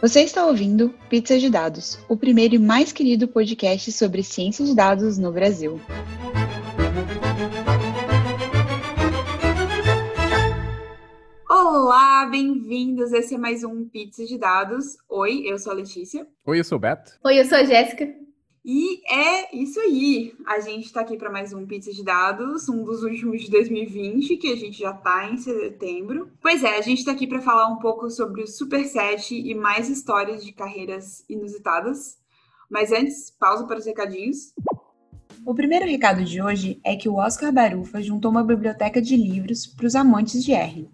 Você está ouvindo Pizza de Dados, o primeiro e mais querido podcast sobre ciência de dados no Brasil. Olá, bem-vindos. Esse é mais um Pizza de Dados. Oi, eu sou a Letícia. Oi, eu sou o Beto. Oi, eu sou a Jéssica. E é isso aí. A gente está aqui para mais um Pizza de Dados, um dos últimos de 2020, que a gente já está em setembro. Pois é, a gente está aqui para falar um pouco sobre o Superset e mais histórias de carreiras inusitadas. Mas antes, pausa para os recadinhos. O primeiro recado de hoje é que o Oscar Barufa juntou uma biblioteca de livros para os amantes de R.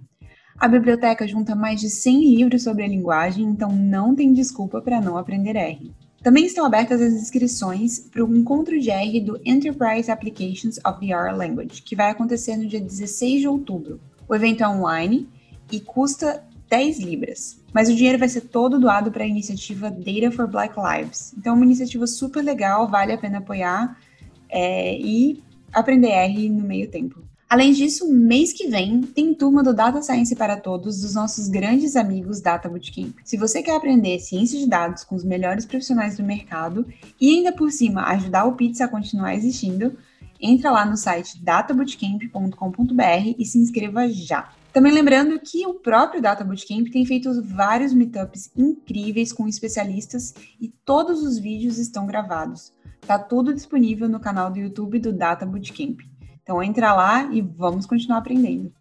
A biblioteca junta mais de 100 livros sobre a linguagem, então não tem desculpa para não aprender R. Também estão abertas as inscrições para o encontro de R do Enterprise Applications of the R Language, que vai acontecer no dia 16 de outubro. O evento é online e custa 10 libras, mas o dinheiro vai ser todo doado para a iniciativa Data for Black Lives. Então, é uma iniciativa super legal, vale a pena apoiar é, e aprender R no meio tempo. Além disso, mês que vem tem turma do Data Science para Todos dos nossos grandes amigos Data Bootcamp. Se você quer aprender ciência de dados com os melhores profissionais do mercado e ainda por cima ajudar o Pizza a continuar existindo, entra lá no site databootcamp.com.br e se inscreva já. Também lembrando que o próprio Data Bootcamp tem feito vários meetups incríveis com especialistas e todos os vídeos estão gravados. Tá tudo disponível no canal do YouTube do Data Bootcamp. Então entra lá e vamos continuar aprendendo.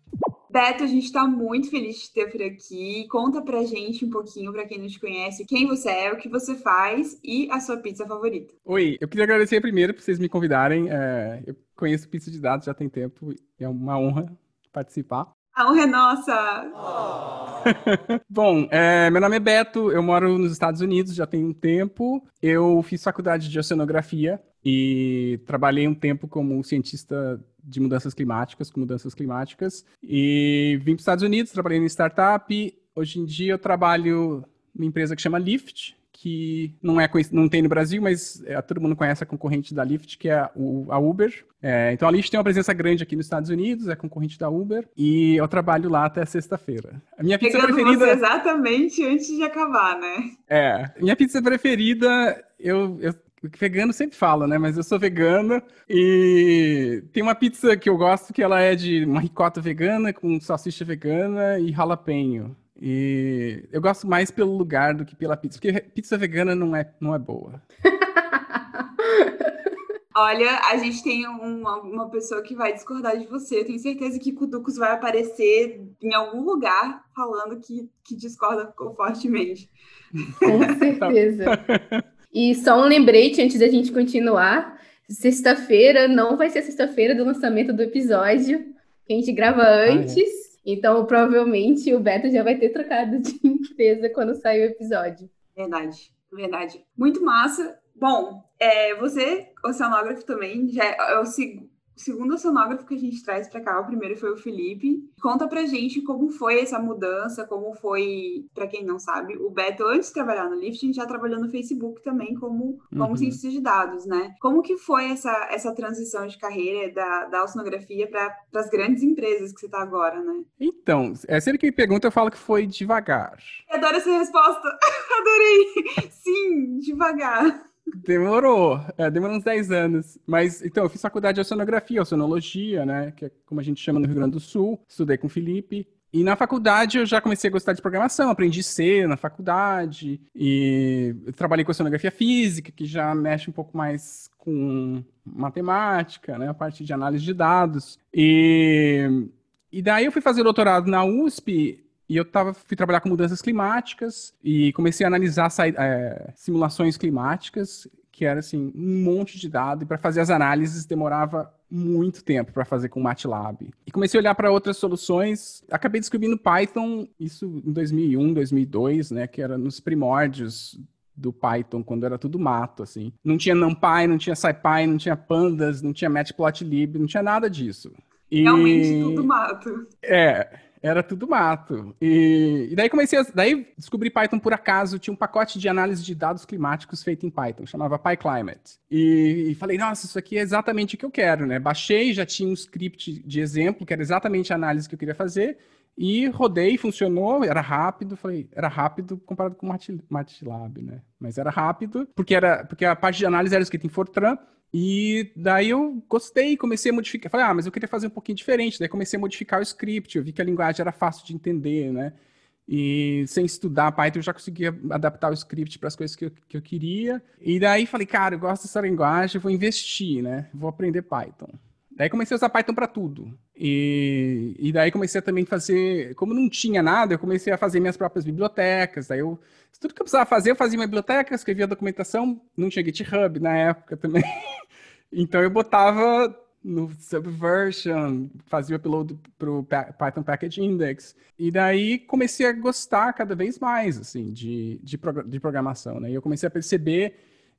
Beto, a gente está muito feliz de ter por aqui. Conta pra gente um pouquinho, para quem não te conhece, quem você é, o que você faz e a sua pizza favorita. Oi, eu queria agradecer primeiro por vocês me convidarem. É, eu conheço pizza de dados já tem tempo e é uma honra participar. A honra é nossa! Oh. Bom, é, meu nome é Beto, eu moro nos Estados Unidos já tem um tempo. Eu fiz faculdade de oceanografia e trabalhei um tempo como cientista de mudanças climáticas, com mudanças climáticas. E vim para os Estados Unidos, trabalhei em startup. Hoje em dia eu trabalho numa empresa que chama Lyft, que não é não tem no Brasil, mas é, todo mundo conhece a concorrente da Lyft, que é a, Uber. É, então a Lyft tem uma presença grande aqui nos Estados Unidos, é concorrente da Uber, e eu trabalho lá até sexta-feira. A minha pizza Pegando preferida. Você exatamente antes de acabar, né? É. Minha pizza preferida, eu, eu vegano sempre fala, né? Mas eu sou vegano e tem uma pizza que eu gosto que ela é de uma ricota vegana com salsicha vegana e jalapeno. E eu gosto mais pelo lugar do que pela pizza, porque pizza vegana não é, não é boa. Olha, a gente tem uma, uma pessoa que vai discordar de você. Eu tenho certeza que Kuducos vai aparecer em algum lugar falando que, que discorda fortemente. Com certeza. E só um lembrete antes da gente continuar: sexta-feira não vai ser sexta-feira do lançamento do episódio, que a gente grava antes. Ah, é. Então, provavelmente, o Beto já vai ter trocado de empresa quando sair o episódio. Verdade, verdade. Muito massa. Bom, é, você, oceanógrafo também, já é, é o segundo o segundo oceanógrafo que a gente traz para cá, o primeiro foi o Felipe. Conta pra gente como foi essa mudança, como foi, para quem não sabe, o Beto, antes de trabalhar no Lift, a gente já trabalhou no Facebook também como, como uhum. cientista de dados, né? Como que foi essa, essa transição de carreira da, da oceanografia para as grandes empresas que você está agora, né? Então, é sempre que me pergunta, eu falo que foi devagar. Eu adoro essa resposta. Adorei. Sim, devagar. Demorou, é, demorou uns 10 anos. Mas, então, eu fiz faculdade de oceanografia, oceanologia, né? Que é como a gente chama no Rio Grande do Sul. Estudei com o Felipe. E na faculdade eu já comecei a gostar de programação, aprendi C na faculdade. E trabalhei com oceanografia física, que já mexe um pouco mais com matemática, né? A parte de análise de dados. E, e daí eu fui fazer doutorado na USP e eu tava, fui trabalhar com mudanças climáticas e comecei a analisar é, simulações climáticas, que era assim, um monte de dados, e para fazer as análises demorava muito tempo para fazer com MATLAB. E comecei a olhar para outras soluções, acabei descobrindo Python, isso em 2001, 2002, né, que era nos primórdios do Python, quando era tudo mato, assim. Não tinha NumPy, não tinha SciPy, não tinha Pandas, não tinha Matplotlib, não tinha nada disso. E... Realmente tudo mato. É, era tudo mato. E, e daí comecei a. Daí descobri Python por acaso. Tinha um pacote de análise de dados climáticos feito em Python, chamava PyClimate. E, e falei, nossa, isso aqui é exatamente o que eu quero, né? Baixei, já tinha um script de exemplo, que era exatamente a análise que eu queria fazer. E rodei, funcionou, era rápido, falei, era rápido comparado com o MATLAB, né? Mas era rápido, porque era porque a parte de análise era escrita em Fortran, e daí eu gostei, comecei a modificar. Falei, ah, mas eu queria fazer um pouquinho diferente. Daí comecei a modificar o script, eu vi que a linguagem era fácil de entender, né? E sem estudar Python, eu já conseguia adaptar o script para as coisas que eu, que eu queria. E daí falei, cara, eu gosto dessa linguagem, vou investir, né? Vou aprender Python. Daí comecei a usar Python para tudo. E, e daí comecei a também fazer, como não tinha nada, eu comecei a fazer minhas próprias bibliotecas. Daí eu, tudo que eu precisava fazer, eu fazia minha biblioteca, escrevia documentação, não tinha GitHub na época também. então eu botava no Subversion, fazia upload para o Python Package Index. E daí comecei a gostar cada vez mais, assim, de, de, de programação, né? E eu comecei a perceber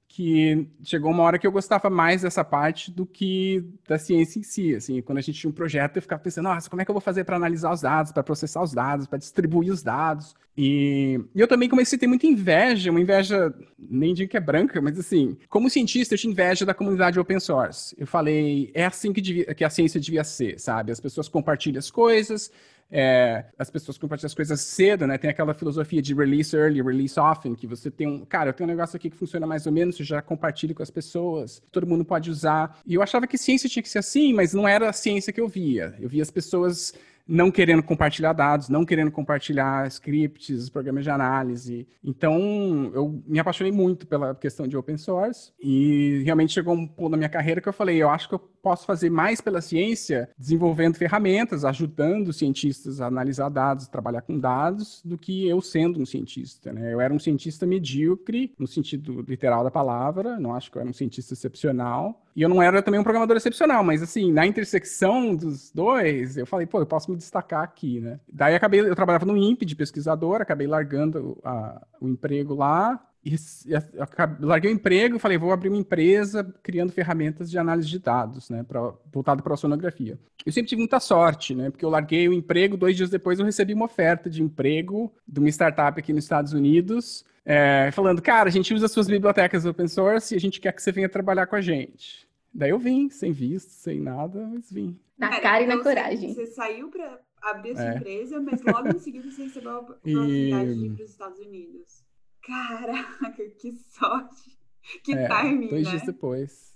que chegou uma hora que eu gostava mais dessa parte do que da ciência em si, assim, quando a gente tinha um projeto eu ficava pensando, nossa, como é que eu vou fazer para analisar os dados, para processar os dados, para distribuir os dados, e, e, eu também comecei a ter muita inveja, uma inveja, nem digo que é branca, mas assim, como cientista eu tinha inveja da comunidade open source, eu falei, é assim que, devia, que a ciência devia ser, sabe, as pessoas compartilham as coisas, é, as pessoas compartilham as coisas cedo, né? Tem aquela filosofia de release early, release often, que você tem um. Cara, eu tenho um negócio aqui que funciona mais ou menos, você já compartilha com as pessoas, todo mundo pode usar. E eu achava que ciência tinha que ser assim, mas não era a ciência que eu via. Eu via as pessoas não querendo compartilhar dados, não querendo compartilhar scripts, programas de análise. Então, eu me apaixonei muito pela questão de open source e realmente chegou um ponto na minha carreira que eu falei, eu acho que eu posso fazer mais pela ciência desenvolvendo ferramentas, ajudando cientistas a analisar dados, trabalhar com dados, do que eu sendo um cientista. Né? Eu era um cientista medíocre, no sentido literal da palavra, não acho que eu era um cientista excepcional, e eu não era também um programador excepcional, mas assim, na intersecção dos dois, eu falei, pô, eu posso me destacar aqui, né? Daí acabei, eu trabalhava no INPE de pesquisador, acabei largando a, o emprego lá, e, e larguei o emprego, falei, vou abrir uma empresa criando ferramentas de análise de dados, né, pra, voltado para a sonografia. Eu sempre tive muita sorte, né, porque eu larguei o emprego, dois dias depois eu recebi uma oferta de emprego de uma startup aqui nos Estados Unidos, é, falando, cara, a gente usa suas bibliotecas open source e a gente quer que você venha trabalhar com a gente. Daí eu vim, sem visto, sem nada, mas vim. Na cara, cara e na então coragem. Você, saiu para abrir a sua é. empresa, mas logo em seguida você recebeu a oportunidade e... de ir para os Estados Unidos. Caraca, que sorte! Que é, timing, dois né? dias depois.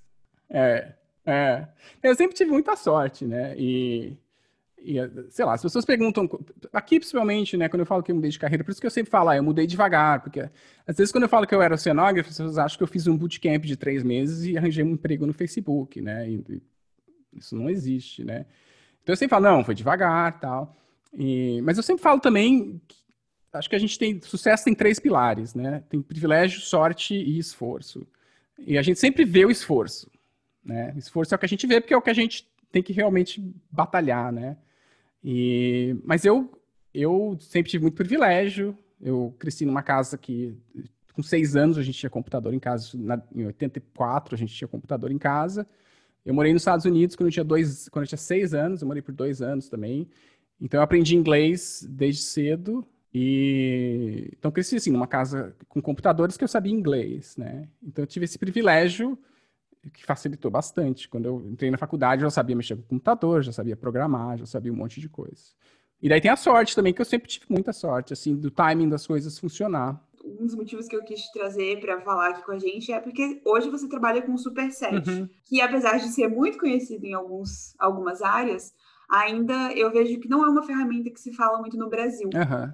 É, é. Eu sempre tive muita sorte, né? E e, sei lá, as pessoas perguntam, aqui principalmente, né, quando eu falo que eu mudei de carreira, por isso que eu sempre falo, ah, eu mudei devagar, porque às vezes quando eu falo que eu era oceanógrafo, as pessoas acham que eu fiz um bootcamp de três meses e arranjei um emprego no Facebook, né, e, isso não existe, né. Então eu sempre falo, não, foi devagar, tal, e, mas eu sempre falo também, que, acho que a gente tem, sucesso tem três pilares, né, tem privilégio, sorte e esforço, e a gente sempre vê o esforço, né, esforço é o que a gente vê porque é o que a gente tem que realmente batalhar, né? E, mas eu, eu sempre tive muito privilégio. Eu cresci numa casa que, com seis anos, a gente tinha computador em casa. Na, em 84, a gente tinha computador em casa. Eu morei nos Estados Unidos quando eu tinha, dois, quando eu tinha seis anos. Eu morei por dois anos também. Então, eu aprendi inglês desde cedo. E então cresci assim numa casa com computadores que eu sabia inglês, né? Então eu tive esse privilégio que facilitou bastante. Quando eu entrei na faculdade, eu já sabia mexer com computador, já sabia programar, já sabia um monte de coisa. E daí tem a sorte também, que eu sempre tive muita sorte, assim, do timing das coisas funcionar. Um dos motivos que eu quis trazer para falar aqui com a gente é porque hoje você trabalha com o Superset, uhum. que apesar de ser muito conhecido em alguns, algumas áreas, ainda eu vejo que não é uma ferramenta que se fala muito no Brasil. Uhum.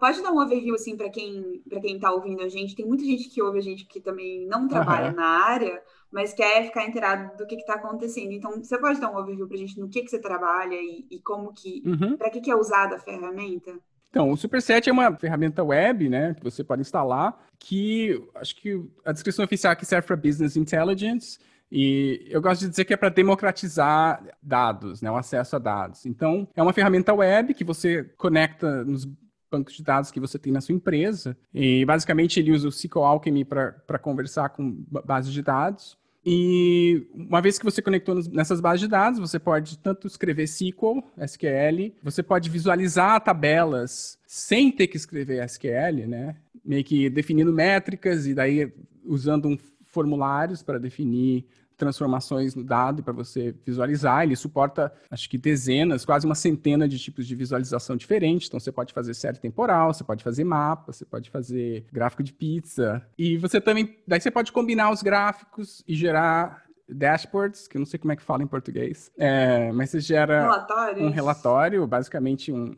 Pode dar um overview, assim, para quem para quem está ouvindo a gente. Tem muita gente que ouve a gente que também não trabalha uhum. na área, mas quer ficar inteirado do que está acontecendo. Então, você pode dar um overview para a gente no que, que você trabalha e, e como que, uhum. para que, que é usada a ferramenta? Então, o Superset é uma ferramenta web, né, que você pode instalar, que acho que a descrição oficial aqui serve para Business Intelligence, e eu gosto de dizer que é para democratizar dados, né, o acesso a dados. Então, é uma ferramenta web que você conecta nos bancos de dados que você tem na sua empresa. E basicamente ele usa o SQL Alchemy para conversar com bases de dados. E uma vez que você conectou nessas bases de dados, você pode tanto escrever SQL, SQL, você pode visualizar tabelas sem ter que escrever SQL, né? Meio que definindo métricas e daí usando um formulários para definir transformações no dado para você visualizar. Ele suporta, acho que dezenas, quase uma centena de tipos de visualização diferentes. Então você pode fazer série temporal, você pode fazer mapa, você pode fazer gráfico de pizza. E você também, daí você pode combinar os gráficos e gerar dashboards, que eu não sei como é que fala em português, é, mas você gera um relatório, basicamente um,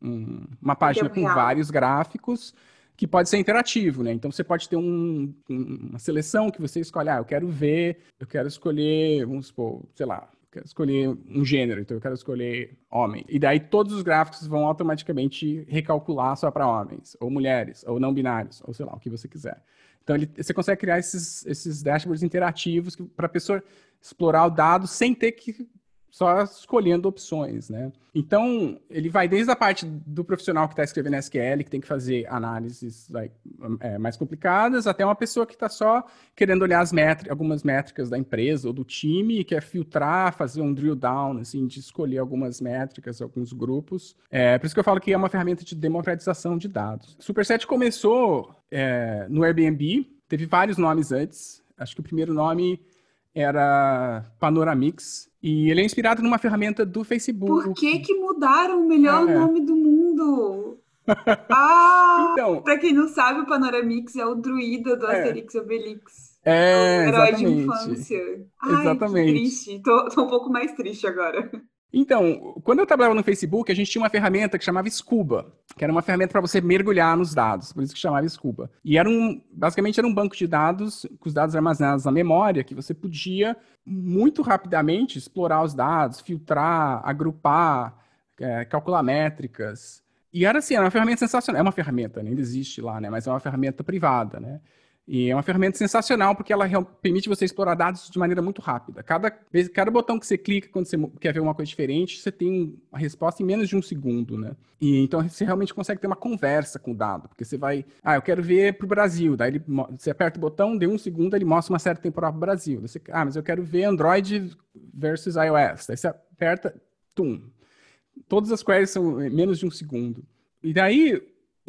um, uma página com real. vários gráficos que pode ser interativo, né? Então você pode ter um, uma seleção que você escolhe, ah, eu quero ver, eu quero escolher, vamos supor, sei lá, quero escolher um gênero, então eu quero escolher homem. E daí todos os gráficos vão automaticamente recalcular só para homens, ou mulheres, ou não binários, ou sei lá, o que você quiser. Então ele, você consegue criar esses, esses dashboards interativos para a pessoa explorar o dado sem ter que só escolhendo opções, né? Então, ele vai desde a parte do profissional que está escrevendo SQL, que tem que fazer análises like, é, mais complicadas, até uma pessoa que está só querendo olhar as métricas, algumas métricas da empresa ou do time e quer filtrar, fazer um drill down, assim, de escolher algumas métricas, alguns grupos. É, por isso que eu falo que é uma ferramenta de democratização de dados. Superset começou é, no Airbnb, teve vários nomes antes. Acho que o primeiro nome era Panoramix, e ele é inspirado numa ferramenta do Facebook. Por que que mudaram o melhor é. nome do mundo? Ah, então, pra quem não sabe, o Panoramix é o druida do é. Asterix Obelix. É, é herói exatamente. de infância. Ai, exatamente. triste. Tô, tô um pouco mais triste agora. Então, quando eu trabalhava no Facebook, a gente tinha uma ferramenta que chamava Scuba, que era uma ferramenta para você mergulhar nos dados, por isso que chamava Scuba. E era um, basicamente era um banco de dados com os dados armazenados na memória, que você podia muito rapidamente explorar os dados, filtrar, agrupar, é, calcular métricas. E era assim, era uma ferramenta sensacional. É uma ferramenta, ainda existe lá, né? Mas é uma ferramenta privada, né? E é uma ferramenta sensacional porque ela permite você explorar dados de maneira muito rápida. Cada, cada botão que você clica quando você quer ver uma coisa diferente, você tem a resposta em menos de um segundo, né? E então você realmente consegue ter uma conversa com o dado, porque você vai, ah, eu quero ver para o Brasil, daí ele, você aperta o botão, deu um segundo, ele mostra uma série temporal para o Brasil. Você, ah, mas eu quero ver Android versus iOS. Daí você aperta, tum. Todas as queries são menos de um segundo. E daí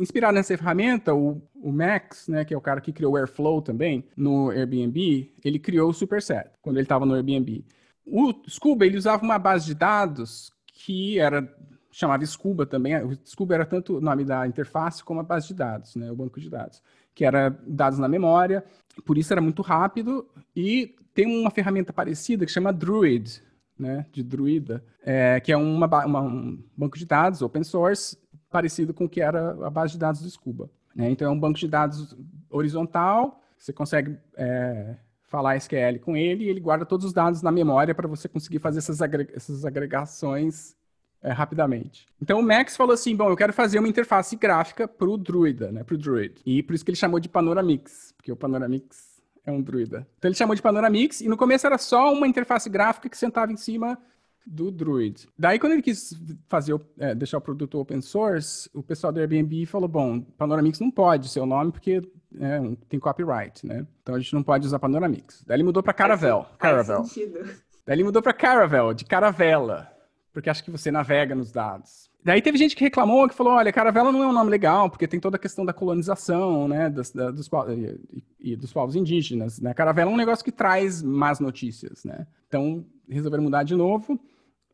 Inspirado nessa ferramenta, o, o Max, né, que é o cara que criou o Airflow também, no Airbnb, ele criou o Superset, quando ele estava no Airbnb. O Scuba, ele usava uma base de dados que era chamava Scuba também. O Scuba era tanto o nome da interface como a base de dados, né, o banco de dados, que era dados na memória, por isso era muito rápido. E tem uma ferramenta parecida que chama Druid, né, de Druida, é, que é uma, uma, um banco de dados open source parecido com o que era a base de dados do Scuba. Né? Então, é um banco de dados horizontal, você consegue é, falar SQL com ele e ele guarda todos os dados na memória para você conseguir fazer essas, agreg essas agregações é, rapidamente. Então o Max falou assim, bom, eu quero fazer uma interface gráfica para o Druida, né, para o Druid. E por isso que ele chamou de Panoramix, porque o Panoramix é um Druida. Então ele chamou de Panoramix e no começo era só uma interface gráfica que sentava em cima do Druid. Daí, quando ele quis fazer, é, deixar o produto open source, o pessoal do Airbnb falou, bom, Panoramix não pode ser o nome porque é, tem copyright, né? Então a gente não pode usar Panoramix. Daí ele mudou para Caravel. Faz, Caravel. Faz Daí ele mudou para Caravel, de caravela, porque acho que você navega nos dados. Daí teve gente que reclamou, que falou, olha, caravela não é um nome legal, porque tem toda a questão da colonização, né, dos, da, dos, e, e, dos povos indígenas, né? Caravela é um negócio que traz más notícias, né? Então, resolveram mudar de novo.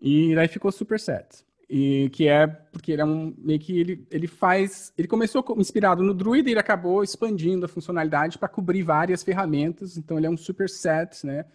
E daí ficou super set. E que é porque ele é um meio que ele, ele faz, ele começou inspirado no Druid e ele acabou expandindo a funcionalidade para cobrir várias ferramentas. Então ele é um superset, né?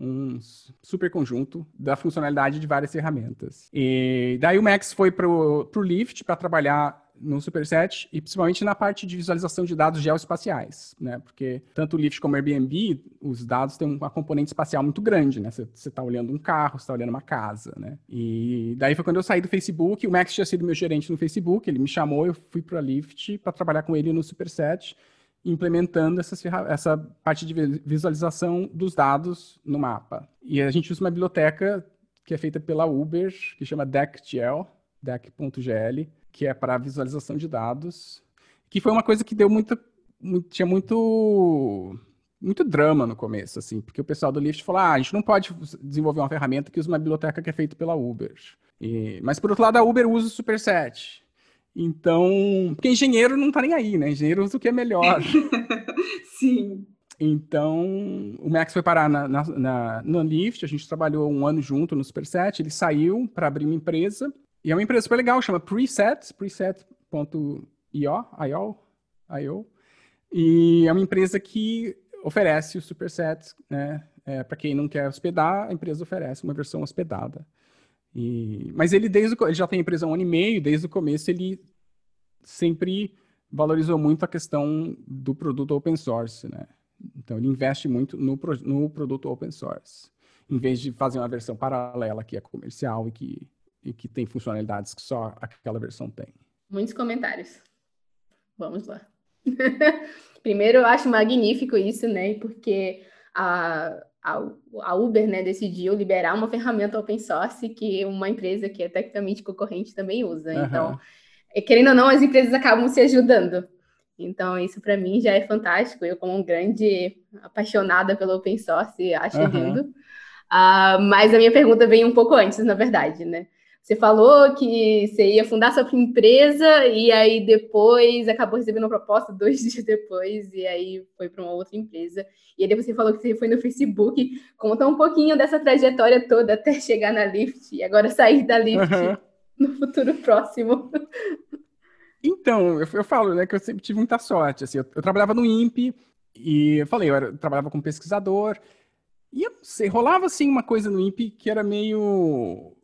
Um super conjunto da funcionalidade de várias ferramentas. E daí o Max foi para o Lift para trabalhar no Superset e principalmente na parte de visualização de dados geoespaciais, né? Porque tanto o Lyft como o Airbnb, os dados têm uma componente espacial muito grande, né? Você está olhando um carro, você está olhando uma casa, né? E daí foi quando eu saí do Facebook, o Max tinha sido meu gerente no Facebook, ele me chamou, eu fui para a Lyft para trabalhar com ele no Superset, implementando essa, essa parte de visualização dos dados no mapa. E a gente usa uma biblioteca que é feita pela Uber, que chama DeckGL, deck.gl, que é para visualização de dados, que foi uma coisa que deu muita, muito, tinha muito muito drama no começo, assim, porque o pessoal do Lyft falou, ah, a gente não pode desenvolver uma ferramenta que usa uma biblioteca que é feita pela Uber. E, mas, por outro lado, a Uber usa o Superset. Então, porque engenheiro não tá nem aí, né? Engenheiro usa o que é melhor. Sim. Então, o Max foi parar na, na, na, na Lyft, a gente trabalhou um ano junto no Superset, ele saiu para abrir uma empresa, e é uma empresa super legal, chama Preset, preset.io, IO, IO, e é uma empresa que oferece o Superset, né? É, para quem não quer hospedar, a empresa oferece uma versão hospedada. E, mas ele desde ele já tem a empresa há um ano e meio, desde o começo ele sempre valorizou muito a questão do produto open source, né? Então ele investe muito no, no produto open source, em vez de fazer uma versão paralela que é comercial e que, e que tem funcionalidades que só aquela versão tem. Muitos comentários. Vamos lá. Primeiro, eu acho magnífico isso, né? Porque a, a, a, Uber né, decidiu liberar uma ferramenta open source que uma empresa que é tecnicamente concorrente também usa. Uhum. Então, é, querendo ou não, as empresas acabam se ajudando. Então, isso para mim já é fantástico. Eu, como um grande apaixonada pelo open source, acho uhum. lindo. Uh, mas a minha pergunta vem um pouco antes, na verdade, né? Você falou que você ia fundar sua empresa e aí depois acabou recebendo uma proposta dois dias depois e aí foi para uma outra empresa. E aí você falou que você foi no Facebook. Conta um pouquinho dessa trajetória toda até chegar na Lyft e agora sair da Lyft uhum. no futuro próximo. Então, eu, eu, falo né, que eu sempre tive muita sorte. Assim, eu, eu trabalhava no INPE e eu falei, eu, era, eu trabalhava como pesquisador e eu não sei, rolava assim uma coisa no INPE que era meio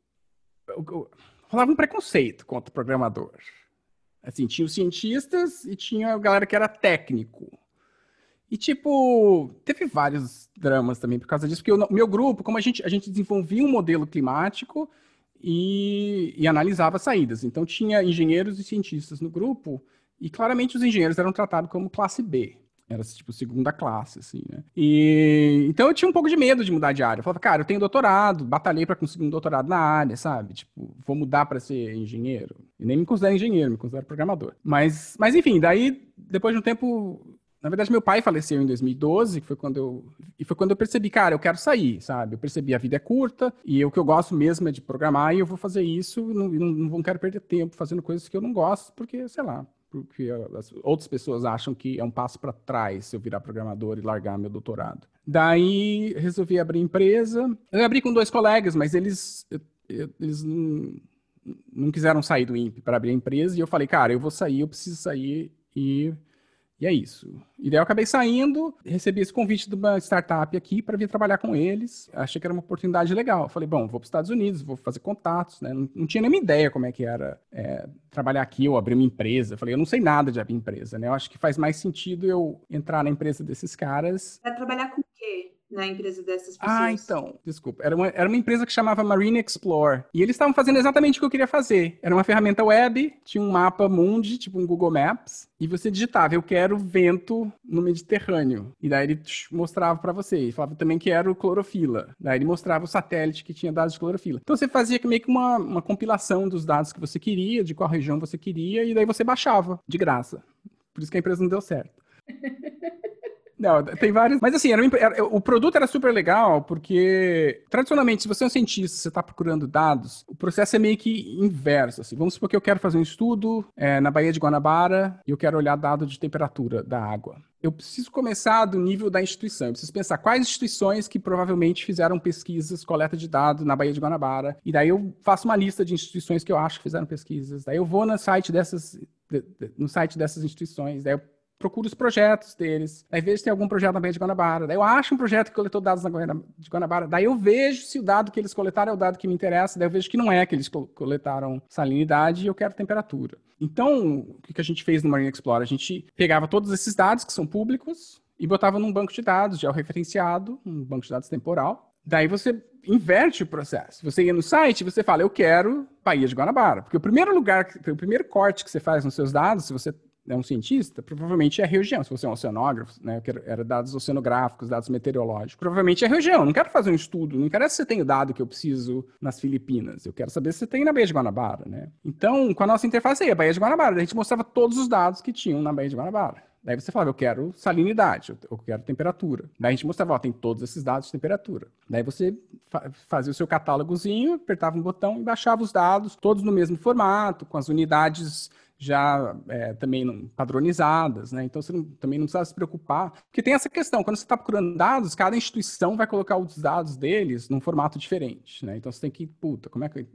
rolava um preconceito contra programador. Assim, tinha os cientistas e tinha a galera que era técnico. E, tipo, teve vários dramas também por causa disso, porque o meu grupo, como a gente, a gente desenvolvia um modelo climático e, e analisava saídas. Então, tinha engenheiros e cientistas no grupo, e claramente os engenheiros eram tratados como classe B. Era, tipo, segunda classe, assim, né? E... Então eu tinha um pouco de medo de mudar de área. Eu falava, cara, eu tenho doutorado, batalhei para conseguir um doutorado na área, sabe? Tipo, vou mudar para ser engenheiro. E nem me considero engenheiro, me considero programador. Mas, mas enfim, daí, depois de um tempo... Na verdade, meu pai faleceu em 2012, que foi quando eu... E foi quando eu percebi, cara, eu quero sair, sabe? Eu percebi a vida é curta, e o que eu gosto mesmo é de programar, e eu vou fazer isso, e não, não, não quero perder tempo fazendo coisas que eu não gosto, porque, sei lá, porque as outras pessoas acham que é um passo para trás se eu virar programador e largar meu doutorado. Daí resolvi abrir empresa. Eu abri com dois colegas, mas eles, eles não, não quiseram sair do INPE para abrir a empresa e eu falei, cara, eu vou sair, eu preciso sair e e é isso. E daí eu acabei saindo, recebi esse convite de uma startup aqui para vir trabalhar com eles. Achei que era uma oportunidade legal. Falei, bom, vou para os Estados Unidos, vou fazer contatos, né? Não, não tinha nenhuma ideia como é que era é, trabalhar aqui ou abrir uma empresa. Falei, eu não sei nada de abrir empresa, né? Eu acho que faz mais sentido eu entrar na empresa desses caras. É trabalhar com o quê? Na empresa dessas pessoas? Ah, então, desculpa. Era uma, era uma empresa que chamava Marine Explore. E eles estavam fazendo exatamente o que eu queria fazer. Era uma ferramenta web, tinha um mapa mundi, tipo um Google Maps, e você digitava, eu quero vento no Mediterrâneo. E daí ele mostrava para você. E falava também que era o clorofila. Daí ele mostrava o satélite que tinha dados de clorofila. Então você fazia meio que uma, uma compilação dos dados que você queria, de qual região você queria, e daí você baixava, de graça. Por isso que a empresa não deu certo. Não, tem vários. Mas assim, era, era, o produto era super legal, porque tradicionalmente, se você é um cientista, você está procurando dados, o processo é meio que inverso. Assim. Vamos supor que eu quero fazer um estudo é, na Baía de Guanabara e eu quero olhar dado de temperatura da água. Eu preciso começar do nível da instituição. Eu preciso pensar quais instituições que provavelmente fizeram pesquisas, coleta de dados na Baía de Guanabara. E daí eu faço uma lista de instituições que eu acho que fizeram pesquisas. Daí eu vou no site dessas, no site dessas instituições. Daí eu procuro os projetos deles, aí vejo se tem algum projeto na Baía de Guanabara, daí eu acho um projeto que coletou dados na Baía de Guanabara, daí eu vejo se o dado que eles coletaram é o dado que me interessa, daí eu vejo que não é que eles coletaram salinidade e eu quero temperatura. Então, o que a gente fez no Marine Explorer? A gente pegava todos esses dados que são públicos e botava num banco de dados já referenciado, um banco de dados temporal. Daí você inverte o processo. Você ia no site, você fala, eu quero Baía de Guanabara. Porque o primeiro lugar, o primeiro corte que você faz nos seus dados, se você é um cientista, provavelmente é a região. Se você é um oceanógrafo, né, era dados oceanográficos, dados meteorológicos, provavelmente é a região. Eu não quero fazer um estudo, não quero se você tem o dado que eu preciso nas Filipinas. Eu quero saber se você tem na Baía de Guanabara, né? Então, com a nossa interface aí, a Baía de Guanabara, a gente mostrava todos os dados que tinham na Baía de Guanabara. Daí você falava, eu quero salinidade, eu quero temperatura. Daí a gente mostrava, ó, tem todos esses dados de temperatura. Daí você fa fazia o seu catálogozinho, apertava um botão e baixava os dados, todos no mesmo formato, com as unidades já é, também padronizadas, né? Então você não, também não precisa se preocupar, porque tem essa questão, quando você está procurando dados, cada instituição vai colocar os dados deles num formato diferente, né? Então você tem que, puta, como é que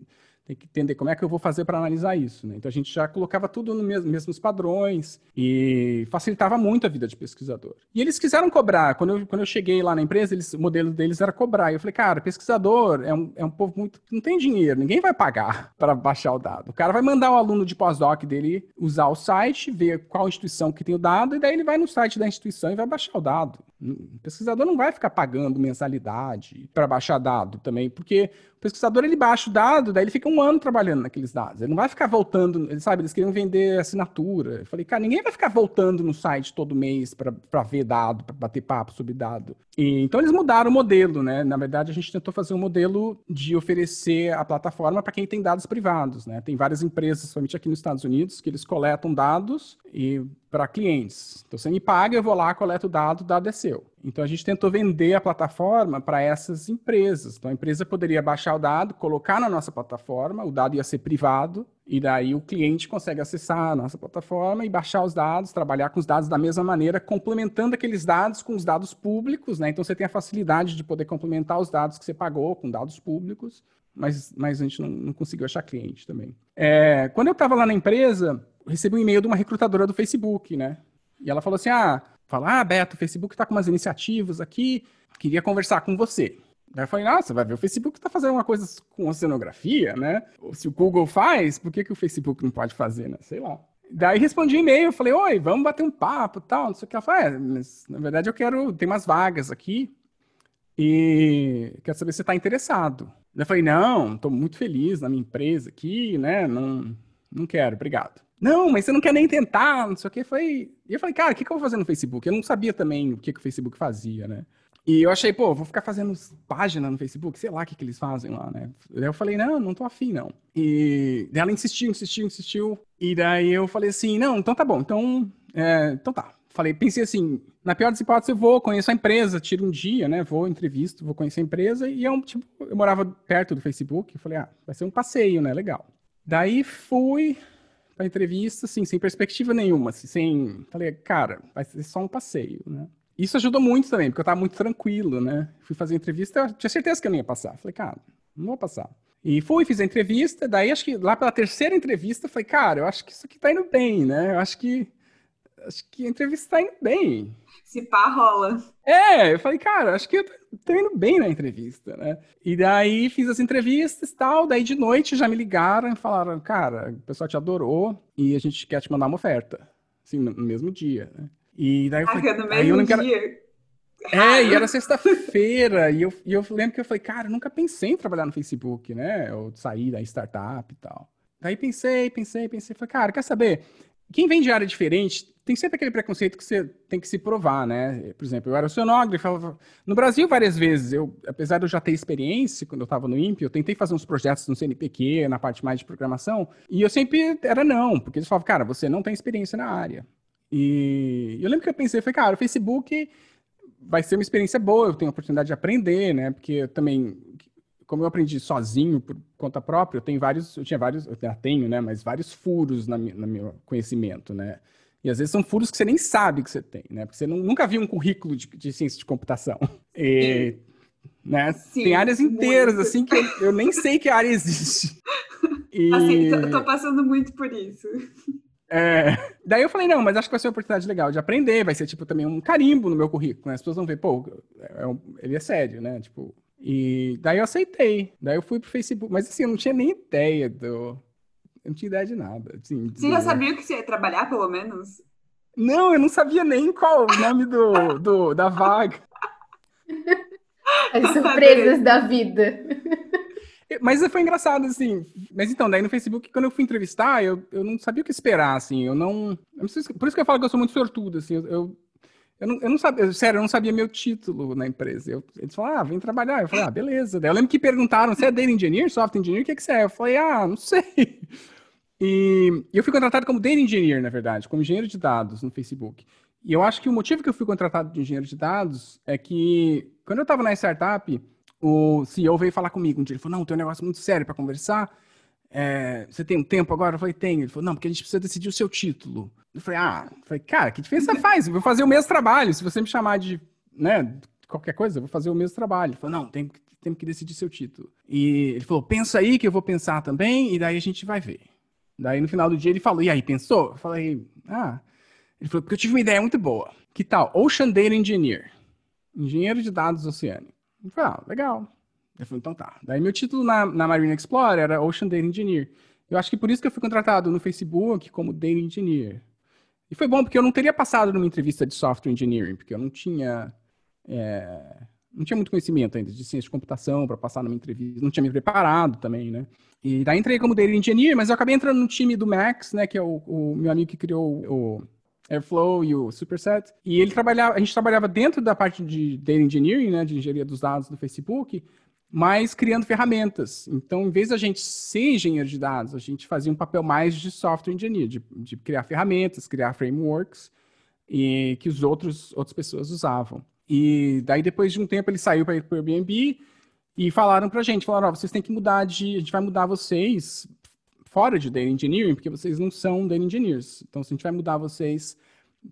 tem que entender como é que eu vou fazer para analisar isso. Né? Então a gente já colocava tudo nos mesmo, mesmos padrões e facilitava muito a vida de pesquisador. E eles quiseram cobrar. Quando eu, quando eu cheguei lá na empresa, eles, o modelo deles era cobrar. E eu falei, cara, pesquisador é um, é um povo muito. não tem dinheiro, ninguém vai pagar para baixar o dado. O cara vai mandar o aluno de pós-doc dele usar o site, ver qual instituição que tem o dado, e daí ele vai no site da instituição e vai baixar o dado. O pesquisador não vai ficar pagando mensalidade para baixar dado também, porque pesquisador ele baixa o dado, daí ele fica um ano trabalhando naqueles dados. Ele não vai ficar voltando, ele sabe, eles queriam vender assinatura. Eu falei, cara, ninguém vai ficar voltando no site todo mês para ver dado, para bater papo sobre dado. E, então eles mudaram o modelo, né? Na verdade, a gente tentou fazer um modelo de oferecer a plataforma para quem tem dados privados, né? Tem várias empresas, somente aqui nos Estados Unidos, que eles coletam dados e para clientes. Então você me paga, eu vou lá, coleto o dado, o dado é seu. Então a gente tentou vender a plataforma para essas empresas. Então a empresa poderia baixar o dado, colocar na nossa plataforma, o dado ia ser privado, e daí o cliente consegue acessar a nossa plataforma e baixar os dados, trabalhar com os dados da mesma maneira, complementando aqueles dados com os dados públicos, né? Então você tem a facilidade de poder complementar os dados que você pagou com dados públicos, mas, mas a gente não, não conseguiu achar cliente também. É, quando eu estava lá na empresa, recebi um e-mail de uma recrutadora do Facebook, né? E ela falou assim: ah, fala, ah, Beto, o Facebook está com umas iniciativas aqui, queria conversar com você. Daí eu falei, nossa, vai ver, o Facebook está fazendo uma coisa com oceanografia, né? Se o Google faz, por que, que o Facebook não pode fazer, né? Sei lá. Daí respondi e-mail, falei, oi, vamos bater um papo tal, não sei o que. Ela falou, é, mas na verdade eu quero, tem umas vagas aqui e quero saber se você está interessado. Daí eu falei, não, estou muito feliz na minha empresa aqui, né? Não, não quero, obrigado. Não, mas você não quer nem tentar, não sei o que. Foi... E eu falei, cara, o que, que eu vou fazer no Facebook? Eu não sabia também o que, que o Facebook fazia, né? E eu achei, pô, vou ficar fazendo página no Facebook, sei lá o que, que eles fazem lá, né? Daí eu falei, não, não tô afim, não. E ela insistiu, insistiu, insistiu. E daí eu falei assim, não, então tá bom, então, é, então tá. Falei, pensei assim, na pior das hipóteses eu vou, conheço a empresa, tiro um dia, né? Vou, entrevisto, vou conhecer a empresa. E eu, tipo, eu morava perto do Facebook. Falei, ah, vai ser um passeio, né? Legal. Daí fui, entrevista, assim, sem perspectiva nenhuma, assim, sem... Falei, cara, vai ser só um passeio, né? Isso ajudou muito também, porque eu tava muito tranquilo, né? Fui fazer a entrevista, eu tinha certeza que eu não ia passar. Falei, cara, não vou passar. E fui, fiz a entrevista, daí acho que lá pela terceira entrevista, falei, cara, eu acho que isso aqui tá indo bem, né? Eu acho que acho que a entrevista tá indo bem. Se pá, rola. É, eu falei, cara, acho que eu tô indo bem na entrevista, né? E daí fiz as entrevistas e tal, daí de noite já me ligaram e falaram, cara, o pessoal te adorou e a gente quer te mandar uma oferta. Assim, no mesmo dia, né? E daí eu falei, ah, no mesmo eu não quero... dia. É, e era sexta-feira, e eu, e eu lembro que eu falei, cara, eu nunca pensei em trabalhar no Facebook, né? Ou sair da startup e tal. Daí pensei, pensei, pensei, falei, cara, quer saber? Quem vem de área diferente tem sempre aquele preconceito que você tem que se provar, né? Por exemplo, eu era oceanógrafo, no Brasil várias vezes, eu, apesar de eu já ter experiência quando eu estava no INPE, eu tentei fazer uns projetos no CNPq, na parte mais de programação, e eu sempre era não, porque eles falavam, cara, você não tem experiência na área. E eu lembro que eu pensei, foi, cara, o Facebook vai ser uma experiência boa, eu tenho a oportunidade de aprender, né? Porque eu também, como eu aprendi sozinho, por conta própria, eu tenho vários, eu tinha vários, eu tenho, né? Mas vários furos na, no meu conhecimento, né? E às vezes são furos que você nem sabe que você tem, né? Porque você não, nunca viu um currículo de, de ciência de computação. E, né? Sim, tem áreas inteiras, muito. assim, que eu, eu, nem sei que área existe. E... Assim, tô, tô passando muito por isso. É, daí eu falei, não, mas acho que vai ser uma oportunidade legal de aprender, vai ser, tipo, também um carimbo no meu currículo, né? As pessoas vão ver, pô, é um, ele é sério, né? Tipo, e daí eu aceitei. Daí eu fui pro Facebook, mas assim, eu não tinha nem ideia do... Eu não tinha ideia de nada. Assim, você já sabia que você ia trabalhar, pelo menos? Não, eu não sabia nem qual o nome do, do, da vaga. As surpresas da vida. Mas foi engraçado, assim. Mas então, daí no Facebook, quando eu fui entrevistar, eu, eu não sabia o que esperar, assim. Eu não. Eu não sei, por isso que eu falo que eu sou muito sortudo, assim. Eu, eu, eu, não, eu não sabia, sério, eu não sabia meu título na empresa. Eu, eles falaram, ah, vem trabalhar. Eu falei, ah, beleza. Daí eu lembro que perguntaram, você é Data Engineer, Software Engineer? O que, que você é? Eu falei, ah, não sei. E eu fui contratado como Data Engineer, na verdade, como engenheiro de dados no Facebook. E eu acho que o motivo que eu fui contratado de engenheiro de dados é que, quando eu estava na startup, o CEO veio falar comigo um dia. Ele falou: Não, tem um negócio muito sério para conversar. É, você tem um tempo agora? Eu falei: Tenho. Ele falou: Não, porque a gente precisa decidir o seu título. Eu falei: Ah, eu falei, cara, que diferença faz? Eu vou fazer o mesmo trabalho. Se você me chamar de né, qualquer coisa, eu vou fazer o mesmo trabalho. Ele falou: Não, tem, tem que decidir seu título. E ele falou: Pensa aí que eu vou pensar também, e daí a gente vai ver. Daí no final do dia ele falou: E aí, pensou? Eu falei: Ah. Ele falou: Porque eu tive uma ideia muito boa. Que tal? Ocean Data Engineer. Engenheiro de dados oceânico. Eu falei, ah, legal. Ele falou, então tá. Daí meu título na, na Marine Explorer era Ocean Data Engineer. Eu acho que por isso que eu fui contratado no Facebook como Data Engineer. E foi bom, porque eu não teria passado numa entrevista de Software Engineering, porque eu não tinha... É, não tinha muito conhecimento ainda de ciência de computação para passar numa entrevista. Não tinha me preparado também, né? E daí entrei como Data Engineer, mas eu acabei entrando no time do Max, né? Que é o, o meu amigo que criou o Airflow e o Superset. E ele trabalhava, a gente trabalhava dentro da parte de data engineering, né, de engenharia dos dados do Facebook, mas criando ferramentas. Então, em vez da gente ser engenheiro de dados, a gente fazia um papel mais de software engineer, de, de criar ferramentas, criar frameworks e que os outros outras pessoas usavam. E daí depois de um tempo ele saiu para ir para o Airbnb e falaram para a gente, falaram, oh, vocês têm que mudar de, a gente vai mudar vocês fora de Data Engineering, porque vocês não são Data Engineers. Então, a gente vai mudar vocês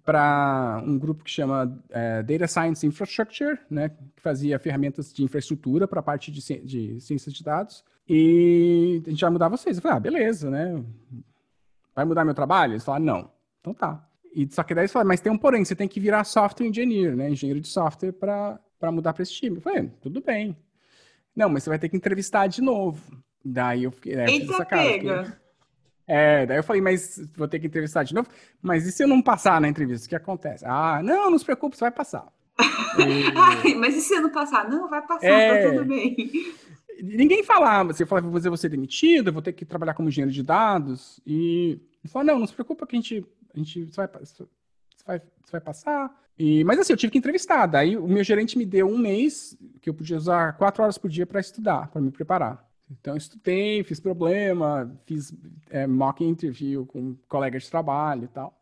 para um grupo que chama é, Data Science Infrastructure, né, que fazia ferramentas de infraestrutura para a parte de, ci de ciências de dados, e a gente vai mudar vocês. Eu falei, ah, beleza, né? Vai mudar meu trabalho? Eles falaram, não. Então tá. E só que daí eles falaram, mas tem um porém, você tem que virar software engineer, né? Engenheiro de software para mudar para esse time. Eu falei, tudo bem. Não, mas você vai ter que entrevistar de novo. Daí eu fiquei. É, Eita, essa cara, pega! Fiquei... É, daí eu falei, mas vou ter que entrevistar de novo. Mas e se eu não passar na entrevista? O que acontece? Ah, não, não se preocupe, você vai passar. e... Ai, mas e se eu não passar? Não, vai passar, é... tá tudo bem. Ninguém falava, você falava, vou ser demitido, vou ter que trabalhar como engenheiro de dados. E ele falou, não, não se preocupa que a gente, a gente vai, você vai, você vai passar. E, mas assim, eu tive que entrevistar. Daí o meu gerente me deu um mês que eu podia usar quatro horas por dia para estudar, para me preparar. Então, estudei, fiz problema, fiz é, mock interview com colegas de trabalho e tal.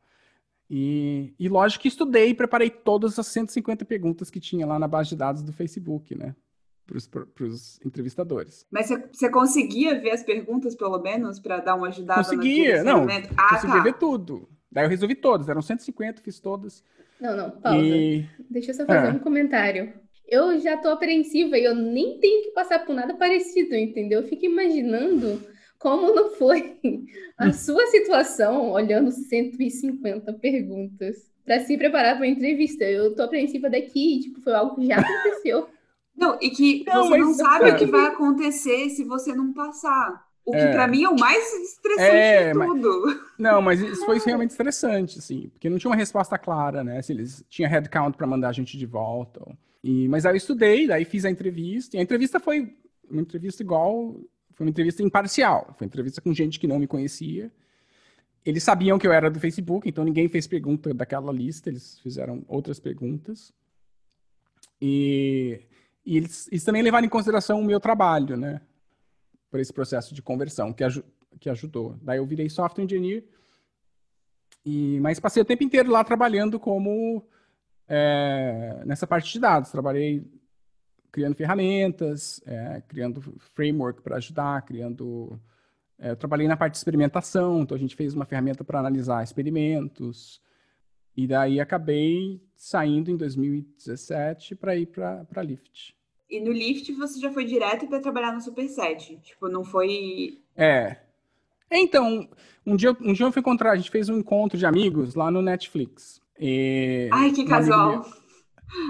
E, e lógico que estudei e preparei todas as 150 perguntas que tinha lá na base de dados do Facebook, né? Para os entrevistadores. Mas você conseguia ver as perguntas, pelo menos, para dar uma ajudada Conseguia, não. Ah, conseguia tá. ver tudo. Daí eu resolvi todas, eram 150, fiz todas. Não, não, pausa. E... Deixa eu só fazer ah. um comentário eu já tô apreensiva e eu nem tenho que passar por nada parecido, entendeu? Eu fico imaginando como não foi a sua situação olhando 150 perguntas para se preparar para a entrevista. Eu tô apreensiva daqui, tipo, foi algo que já aconteceu. Não, e que não, você não sabe é. o que vai acontecer se você não passar. O que é. para mim é o mais estressante é, de tudo. Mas, não, mas isso foi realmente estressante, assim, porque não tinha uma resposta clara, né? Se eles tinham headcount para mandar a gente de volta. Ou... E, mas aí eu estudei, daí fiz a entrevista, e a entrevista foi uma entrevista igual, foi uma entrevista imparcial, foi uma entrevista com gente que não me conhecia. Eles sabiam que eu era do Facebook, então ninguém fez pergunta daquela lista, eles fizeram outras perguntas. E, e eles, eles, também levaram em consideração o meu trabalho, né? Por esse processo de conversão, que, aj que ajudou. Daí eu virei software engineer, e, mas passei o tempo inteiro lá trabalhando como é, nessa parte de dados. Trabalhei criando ferramentas, é, criando framework para ajudar, criando. É, trabalhei na parte de experimentação, então a gente fez uma ferramenta para analisar experimentos. E daí acabei saindo em 2017 para ir para a Lyft. E no Lyft você já foi direto para trabalhar no Superset? Tipo, não foi. É. Então, um dia, um dia eu fui encontrar, a gente fez um encontro de amigos lá no Netflix. E... Ai, que casal!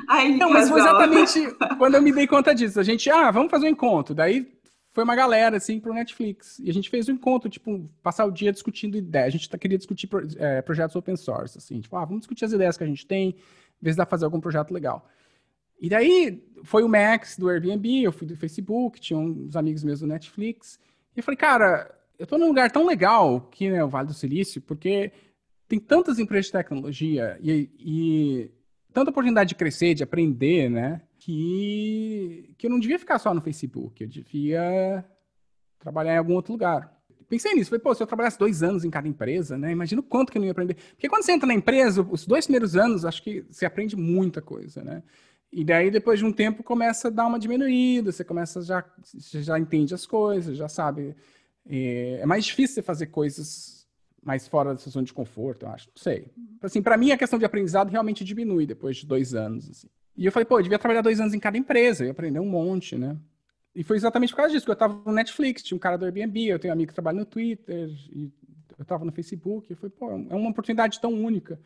Ai, que Não, mas foi exatamente quando eu me dei conta disso. A gente, ah, vamos fazer um encontro. Daí foi uma galera, assim, pro Netflix. E a gente fez um encontro, tipo, passar o dia discutindo ideias. A gente tá, queria discutir é, projetos open source, assim. Tipo, ah, vamos discutir as ideias que a gente tem, ver se dá pra fazer algum projeto legal. E daí foi o Max do Airbnb, eu fui do Facebook, tinha uns amigos meus do Netflix. E eu falei, cara, eu tô num lugar tão legal que né, o Vale do Silício, porque tem tantas empresas de tecnologia e, e tanta oportunidade de crescer, de aprender, né? Que, que eu não devia ficar só no Facebook, eu devia trabalhar em algum outro lugar. pensei nisso. Falei, pô, se eu trabalhasse dois anos em cada empresa, né? Imagina o quanto que eu não ia aprender. Porque quando você entra na empresa, os dois primeiros anos, acho que você aprende muita coisa, né? E daí, depois de um tempo, começa a dar uma diminuída, você começa já, já entende as coisas, já sabe. É, é mais difícil você fazer coisas mais fora da sua zona de conforto, eu acho. Não sei. Assim, para mim, a questão de aprendizado realmente diminui depois de dois anos. Assim. E eu falei, pô, eu devia trabalhar dois anos em cada empresa, ia aprender um monte, né? E foi exatamente por causa disso, que eu estava no Netflix, tinha um cara do Airbnb, eu tenho um amigo que trabalha no Twitter, e eu estava no Facebook, eu falei, pô, é uma oportunidade tão única.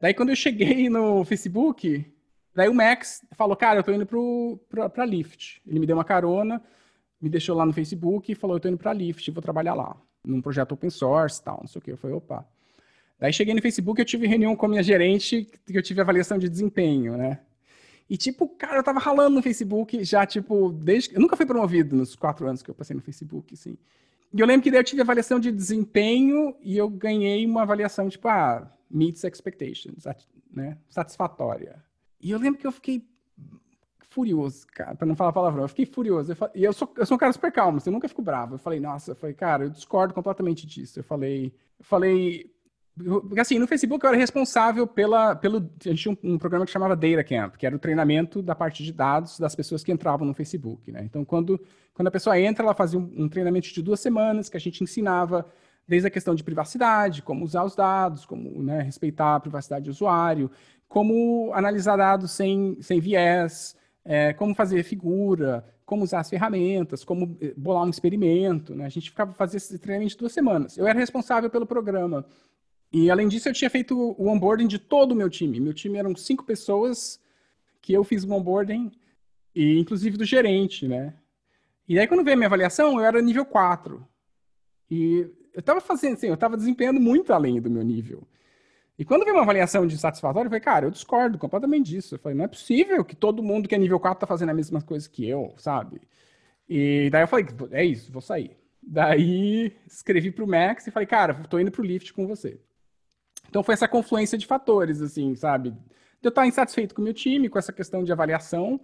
Daí, quando eu cheguei no Facebook, daí o Max falou, cara, eu tô indo para Lyft. Ele me deu uma carona, me deixou lá no Facebook e falou, eu tô indo para Lyft, vou trabalhar lá, num projeto open source e tal, não sei o que. Eu falei, opa. Daí cheguei no Facebook, eu tive reunião com a minha gerente, que eu tive avaliação de desempenho, né? E, tipo, cara, eu tava ralando no Facebook já, tipo, desde. Eu nunca fui promovido nos quatro anos que eu passei no Facebook, assim. E eu lembro que daí eu tive avaliação de desempenho e eu ganhei uma avaliação, tipo, ah, meets expectations, né? Satisfatória. E eu lembro que eu fiquei furioso, cara, pra não falar palavrão. Eu fiquei furioso. Eu falei, e eu sou, eu sou um cara super calmo, assim, eu nunca fico bravo. Eu falei, nossa, eu falei, cara, eu discordo completamente disso. Eu falei, eu falei, porque assim, no Facebook eu era responsável pela, pelo. A gente tinha um, um, programa que chamava Data Camp, que era o treinamento da parte de dados das pessoas que entravam no Facebook. Né? Então, quando, quando a pessoa entra, ela fazia um, um, treinamento de duas semanas que a gente ensinava desde a questão de privacidade, como usar os dados, como né, respeitar a privacidade do usuário, como analisar dados sem, sem viés, é, como fazer figura, como usar as ferramentas, como eh, bolar um experimento. Né? A gente ficava fazendo esse treinamento duas semanas. Eu era responsável pelo programa. E além disso, eu tinha feito o onboarding de todo o meu time. Meu time eram cinco pessoas que eu fiz o onboarding, e inclusive do gerente, né? E aí, quando veio a minha avaliação, eu era nível 4. E eu estava fazendo, assim, eu estava desempenhando muito além do meu nível. E quando veio uma avaliação de satisfatório, eu falei, cara, eu discordo completamente disso. Eu falei, não é possível que todo mundo que é nível 4 tá fazendo a mesma coisa que eu, sabe? E daí eu falei, é isso, vou sair. Daí escrevi pro Max e falei, cara, tô indo pro Lyft com você. Então foi essa confluência de fatores, assim, sabe? De eu estar insatisfeito com o meu time, com essa questão de avaliação,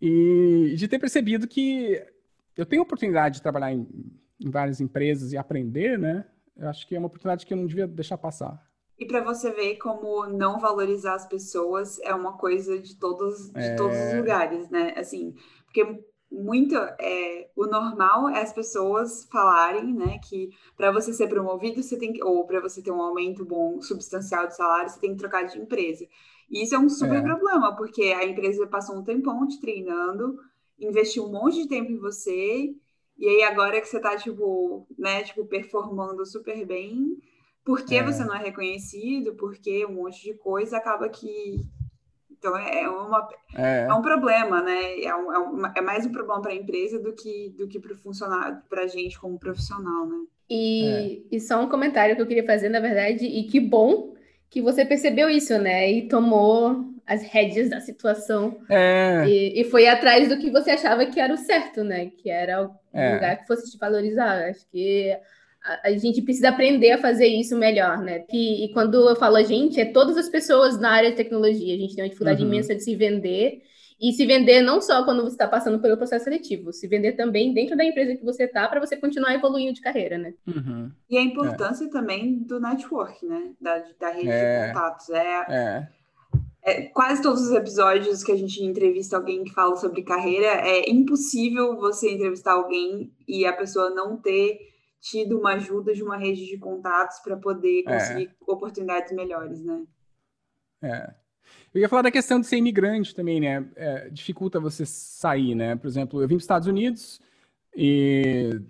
e de ter percebido que eu tenho oportunidade de trabalhar em, em várias empresas e aprender, né? Eu acho que é uma oportunidade que eu não devia deixar passar. E para você ver como não valorizar as pessoas é uma coisa de todos, de é... todos os lugares, né? Assim, porque muito é, o normal é as pessoas falarem, né, que para você ser promovido, você tem que, ou para você ter um aumento bom, substancial de salário, você tem que trocar de empresa. E isso é um super é. problema, porque a empresa passou um tempão te treinando, investiu um monte de tempo em você, e aí agora que você tá, tipo, né, tipo, performando super bem, porque é. você não é reconhecido, porque um monte de coisa acaba que então é, é, uma, é. é um problema, né? É, um, é, um, é mais um problema para a empresa do que, do que para o funcionário, para a gente como profissional, né? E, é. e só um comentário que eu queria fazer, na verdade, e que bom que você percebeu isso, né? E tomou as rédeas da situação é. e, e, foi atrás do que você achava que era o certo, né? Que era o é. lugar que fosse te valorizar. Acho que a, gente precisa aprender a fazer isso melhor, né? E, e, quando eu falo a gente, é todas as pessoas na área de tecnologia. A gente tem uma dificuldade uhum. imensa de se vender. E se vender não só quando você está passando pelo processo seletivo, se vender também dentro da empresa que você está para você continuar evoluindo de carreira, né? Uhum. E a importância é. também do network, né? Da, da rede é. de contatos. É, é. É, quase todos os episódios que a gente entrevista alguém que fala sobre carreira, é impossível você entrevistar alguém e a pessoa não ter tido uma ajuda de uma rede de contatos para poder é. conseguir é. oportunidades melhores, né? É. Eu ia falar da questão de ser imigrante também, né? É, dificulta você sair, né? Por exemplo, eu vim para os Estados Unidos e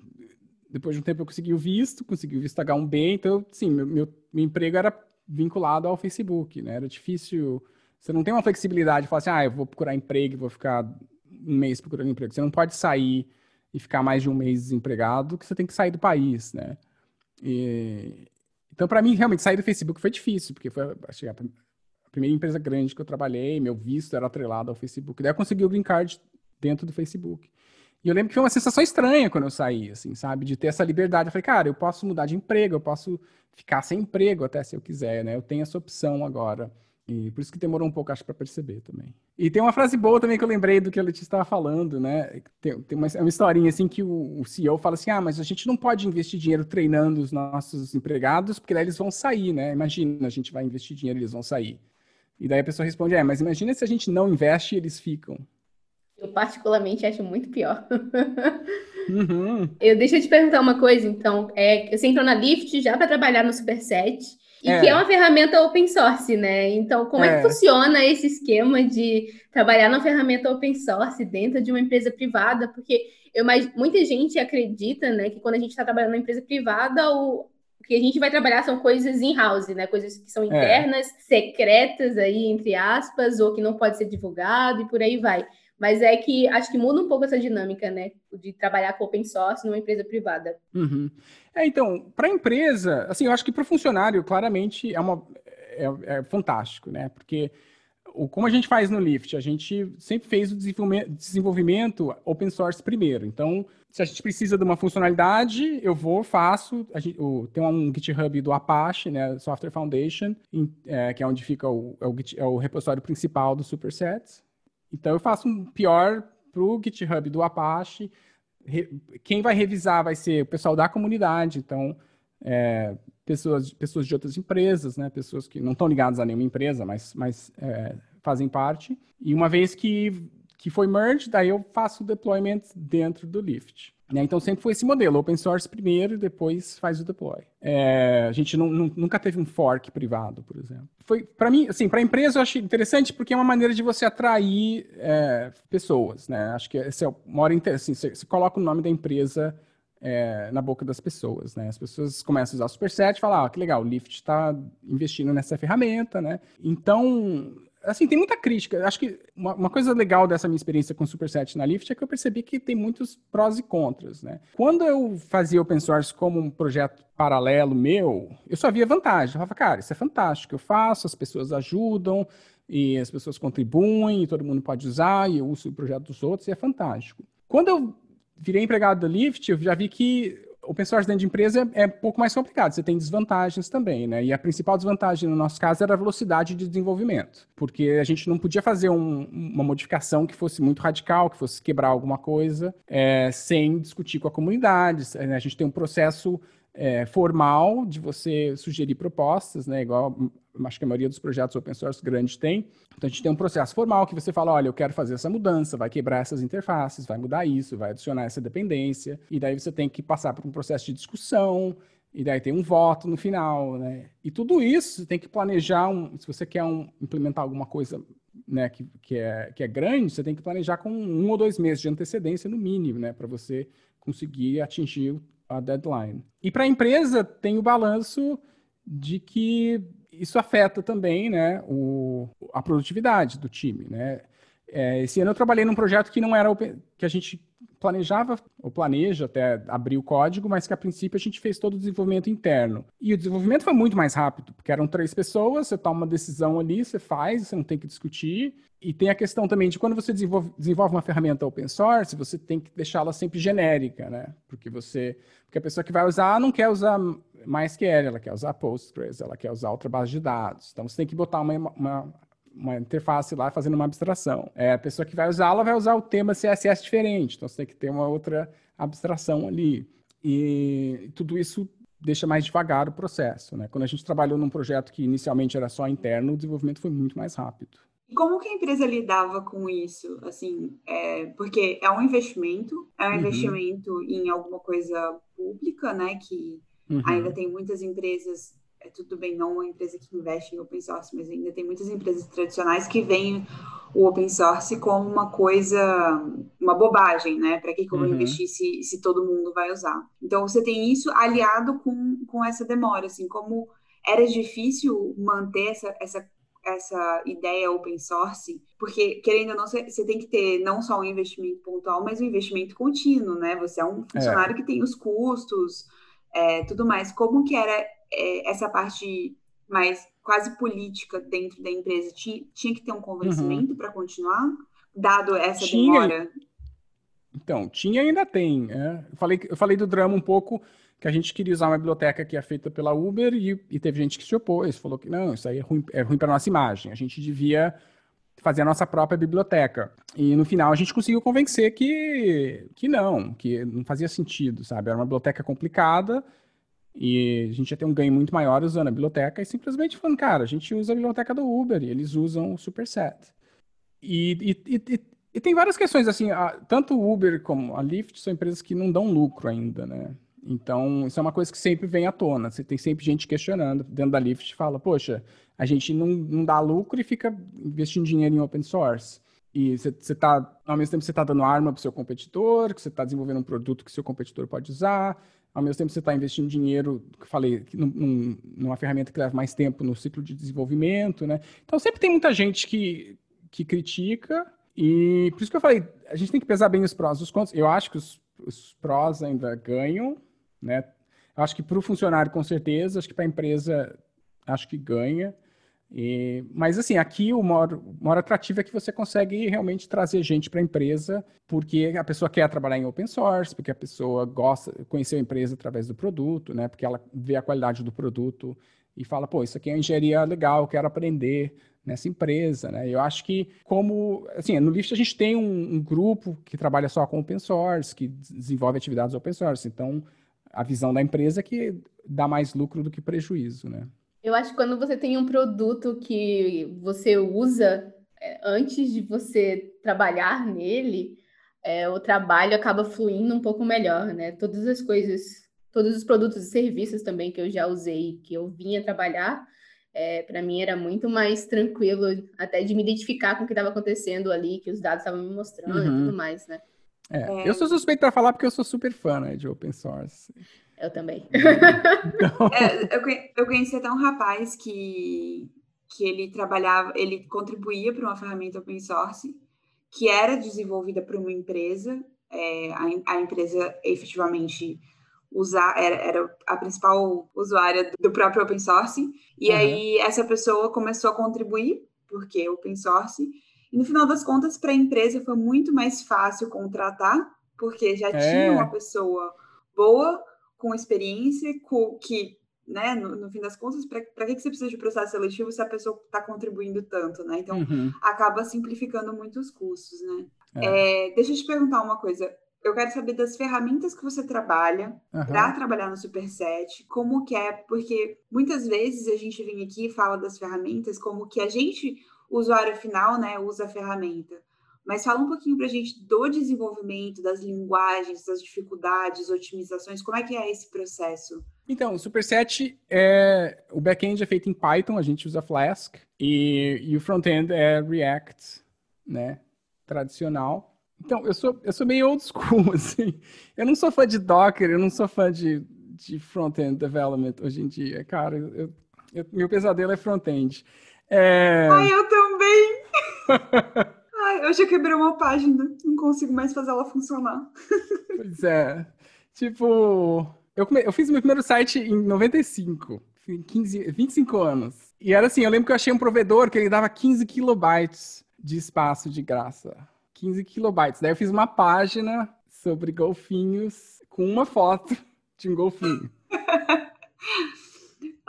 depois de um tempo eu consegui o visto, consegui o visto H1B, então, sim, meu, meu, meu emprego era vinculado ao Facebook, né? Era difícil. Você não tem uma flexibilidade de falar assim, ah, eu vou procurar emprego, vou ficar um mês procurando emprego. Você não pode sair e ficar mais de um mês desempregado, que você tem que sair do país, né? E... Então, para mim, realmente, sair do Facebook foi difícil, porque foi a primeira empresa grande que eu trabalhei, meu visto era atrelado ao Facebook. Daí eu consegui o green card dentro do Facebook. E eu lembro que foi uma sensação estranha quando eu saí, assim, sabe? De ter essa liberdade. Eu falei, cara, eu posso mudar de emprego, eu posso ficar sem emprego até se eu quiser, né? Eu tenho essa opção agora. E por isso que demorou um pouco, acho, para perceber também. E tem uma frase boa também que eu lembrei do que a Letícia estava falando, né? Tem, tem uma, uma, historinha assim que o, o, CEO fala assim: ah, mas a gente não pode investir dinheiro treinando os nossos empregados, porque daí eles vão sair, né? Imagina, a gente vai investir dinheiro e eles vão sair. E daí a pessoa responde: é, mas imagina se a gente não investe e eles ficam. Eu particularmente acho muito pior. Uhum. Eu deixa eu te perguntar uma coisa, então. É, você entrou na Lyft já para trabalhar no Superset. E é. que é uma ferramenta open source, né? Então, como é. é que funciona esse esquema de trabalhar na ferramenta open source dentro de uma empresa privada? Porque eu, muita gente acredita, né, que quando a gente está trabalhando na empresa privada, o, o que a gente vai trabalhar são coisas in-house, né? Coisas que são é. internas, é. secretas aí, entre aspas, ou que não pode ser divulgado e por aí vai. Mas é que acho que muda um pouco essa dinâmica, né? De trabalhar com open source numa empresa privada. Uhum. É, então, para a empresa, assim, eu acho que para o funcionário, claramente, é, uma, é, é, fantástico, né? Porque o, como a gente faz no Lyft, a gente sempre fez o desenvolvimento, open source primeiro. Então, se a gente precisa de uma funcionalidade, eu vou, faço. Gente, o, tem um GitHub do Apache, né, Software Foundation, em, é, que é onde fica o, é o, é o repositório principal do Supersets. Então eu faço um pior para o GitHub do Apache. Quem vai revisar vai ser o pessoal da comunidade, então é, pessoas, pessoas de outras empresas, né, pessoas que não estão ligadas a nenhuma empresa, mas, mas é, fazem parte. E uma vez que, que foi merge, daí eu faço o deployment dentro do Lyft. Né? Então sempre foi esse modelo, open source primeiro e depois faz o deploy. É, a gente não, nunca teve um fork privado, por exemplo. Foi para mim, assim, para a empresa eu achei interessante porque é uma maneira de você atrair é, pessoas, né? Acho que esse é o maior assim, você, você coloca o nome da empresa é, na boca das pessoas, né? As pessoas começam a usar o Superset e falam, ah, que legal, o Lyft está investindo nessa ferramenta, né? Então assim, tem muita crítica. Acho que uma, uma, coisa legal dessa minha experiência com o Superset na Lyft é que eu percebi que tem muitos prós e contras, né? Quando eu fazia open source como um projeto paralelo meu, eu só via vantagem. Eu falava, cara, isso é fantástico, eu faço, as pessoas ajudam, e as pessoas contribuem, e todo mundo pode usar, e eu uso o projeto dos outros, e é fantástico. Quando eu virei empregado da Lyft, eu já vi que open source dentro de empresa é, é, um pouco mais complicado, você tem desvantagens também, né? E a principal desvantagem no nosso caso era a velocidade de desenvolvimento, porque a gente não podia fazer um, uma modificação que fosse muito radical, que fosse quebrar alguma coisa, é, sem discutir com a comunidade. Né? A gente tem um processo é, formal de você sugerir propostas, né? Igual acho que a maioria dos projetos open source grandes tem. Então a gente tem um processo formal que você fala, olha, eu quero fazer essa mudança, vai quebrar essas interfaces, vai mudar isso, vai adicionar essa dependência, e daí você tem que passar por um processo de discussão, e daí tem um voto no final, né? E tudo isso você tem que planejar, um, se você quer um, implementar alguma coisa né, que, que, é, que é grande, você tem que planejar com um ou dois meses de antecedência no mínimo, né, para você conseguir atingir a deadline. E para a empresa tem o balanço de que isso afeta também né, o, a produtividade do time. Né? É, esse ano eu trabalhei num projeto que não era que a gente planejava, ou planeja até abrir o código, mas que a princípio a gente fez todo o desenvolvimento interno. E o desenvolvimento foi muito mais rápido, porque eram três pessoas, você toma uma decisão ali, você faz, você não tem que discutir. E tem a questão também de quando você desenvolve, desenvolve uma ferramenta open source, você tem que deixá-la sempre genérica, né? Porque você, porque a pessoa que vai usar não quer usar MySQL, ela quer usar Postgres, ela quer usar outra base de dados. Então você tem que botar uma, uma uma interface lá fazendo uma abstração. É, a pessoa que vai usá-la vai usar o tema CSS diferente, então você tem que ter uma outra abstração ali. E tudo isso deixa mais devagar o processo. Né? Quando a gente trabalhou num projeto que inicialmente era só interno, o desenvolvimento foi muito mais rápido. E como que a empresa lidava com isso? Assim, é, porque é um investimento, é um uhum. investimento em alguma coisa pública, né? Que uhum. ainda tem muitas empresas é tudo bem, não uma empresa que investe em open source, mas ainda tem muitas empresas tradicionais que veem o open source como uma coisa, uma bobagem, né? Para que, que eu vou uhum. investir se, se todo mundo vai usar? Então, você tem isso aliado com, com essa demora, assim, como era difícil manter essa, essa, essa ideia open source, porque, querendo ou não, você, tem que ter não só um investimento pontual, mas um investimento contínuo, né? Você é um funcionário é. que tem os custos, é, tudo mais. Como que era é, essa parte mais quase política dentro da empresa tinha, tinha que ter um convencimento uhum. para continuar, dado essa tinha. demora? Então, tinha e ainda tem. É. Eu, falei, eu falei do drama um pouco, que a gente queria usar uma biblioteca que é feita pela Uber e, e teve gente que se opôs, falou que não, isso aí é ruim, é ruim para nossa imagem. A gente devia fazer a nossa própria biblioteca. E no final a gente conseguiu convencer que, que não, que não fazia sentido, sabe? Era uma biblioteca complicada e a gente ia ter um ganho muito maior usando a biblioteca e simplesmente falando, cara, a gente usa a biblioteca do Uber e eles usam o Superset. E, e, e, e tem várias questões, assim, a, tanto o Uber como a Lyft são empresas que não dão lucro ainda, né? Então, isso é uma coisa que sempre vem à tona. Você tem sempre gente questionando dentro da Lyft, fala, poxa, a gente não, não dá lucro e fica investindo dinheiro em open source. E você está, ao mesmo tempo, você está dando arma para o seu competidor, que você está desenvolvendo um produto que seu competidor pode usar, ao mesmo tempo você está investindo dinheiro, que falei, num, numa ferramenta que leva mais tempo no ciclo de desenvolvimento, né? Então sempre tem muita gente que, que critica, e por isso que eu falei, a gente tem que pesar bem os prós e os contras. Eu acho que os, os prós ainda ganham, né? Eu acho que para o funcionário, com certeza, acho que para a empresa, acho que ganha. E, mas assim, aqui o maior, o maior atrativo é que você consegue realmente trazer gente para a empresa, porque a pessoa quer trabalhar em open source, porque a pessoa gosta, conhecer a empresa através do produto, né? Porque ela vê a qualidade do produto e fala, pô, isso aqui é uma engenharia legal, eu quero aprender nessa empresa, né? Eu acho que como, assim, no Lyft a gente tem um, um grupo que trabalha só com open source, que desenvolve atividades open source, então a visão da empresa é que dá mais lucro do que prejuízo, né? Eu acho que quando você tem um produto que você usa é, antes de você trabalhar nele, é, o trabalho acaba fluindo um pouco melhor, né? Todas as coisas, todos os produtos e serviços também que eu já usei, que eu vinha trabalhar, é, para mim era muito mais tranquilo até de me identificar com o que estava acontecendo ali, que os dados estavam me mostrando uhum. e tudo mais, né? É, é. Eu sou suspeito para falar porque eu sou super fã né, de open source. Eu também. É, eu, eu conheci até um rapaz que, que ele trabalhava, ele contribuía para uma ferramenta open source que era desenvolvida por uma empresa. É, a, a, empresa efetivamente usar, era, era, a principal usuária do próprio open source. E uhum. aí essa pessoa começou a contribuir, porque open source. E no final das contas, para a empresa foi muito mais fácil contratar, porque já é. tinha uma pessoa boa com experiência, com, que, né, no, no fim das contas, para que, que você precisa de processo seletivo se a pessoa está contribuindo tanto, né? Então, uhum. acaba simplificando muitos custos, né? É. É, deixa eu te perguntar uma coisa. Eu quero saber das ferramentas que você trabalha uhum. para trabalhar no Superset, como que é, porque muitas vezes a gente vem aqui e fala das ferramentas como que a gente, o usuário final, né, usa a ferramenta. Mas fala um pouquinho para a gente do desenvolvimento, das linguagens, das dificuldades, otimizações, como é que é esse processo? Então, o Superset, é, o back-end é feito em Python, a gente usa Flask, e, e o front-end é React, né, tradicional. Então, eu sou, eu sou meio old school, assim. Eu não sou fã de Docker, eu não sou fã de, de front-end development hoje em dia. Cara, eu, eu, meu pesadelo é front-end. É... Ai, eu também! Eu já quebrei uma página, não consigo mais fazer ela funcionar. Pois é. Tipo, eu, come... eu fiz meu primeiro site em 95, 15... 25 anos. E era assim, eu lembro que eu achei um provedor que ele dava 15 kilobytes de espaço de graça. 15 kilobytes. Daí eu fiz uma página sobre golfinhos com uma foto de um golfinho.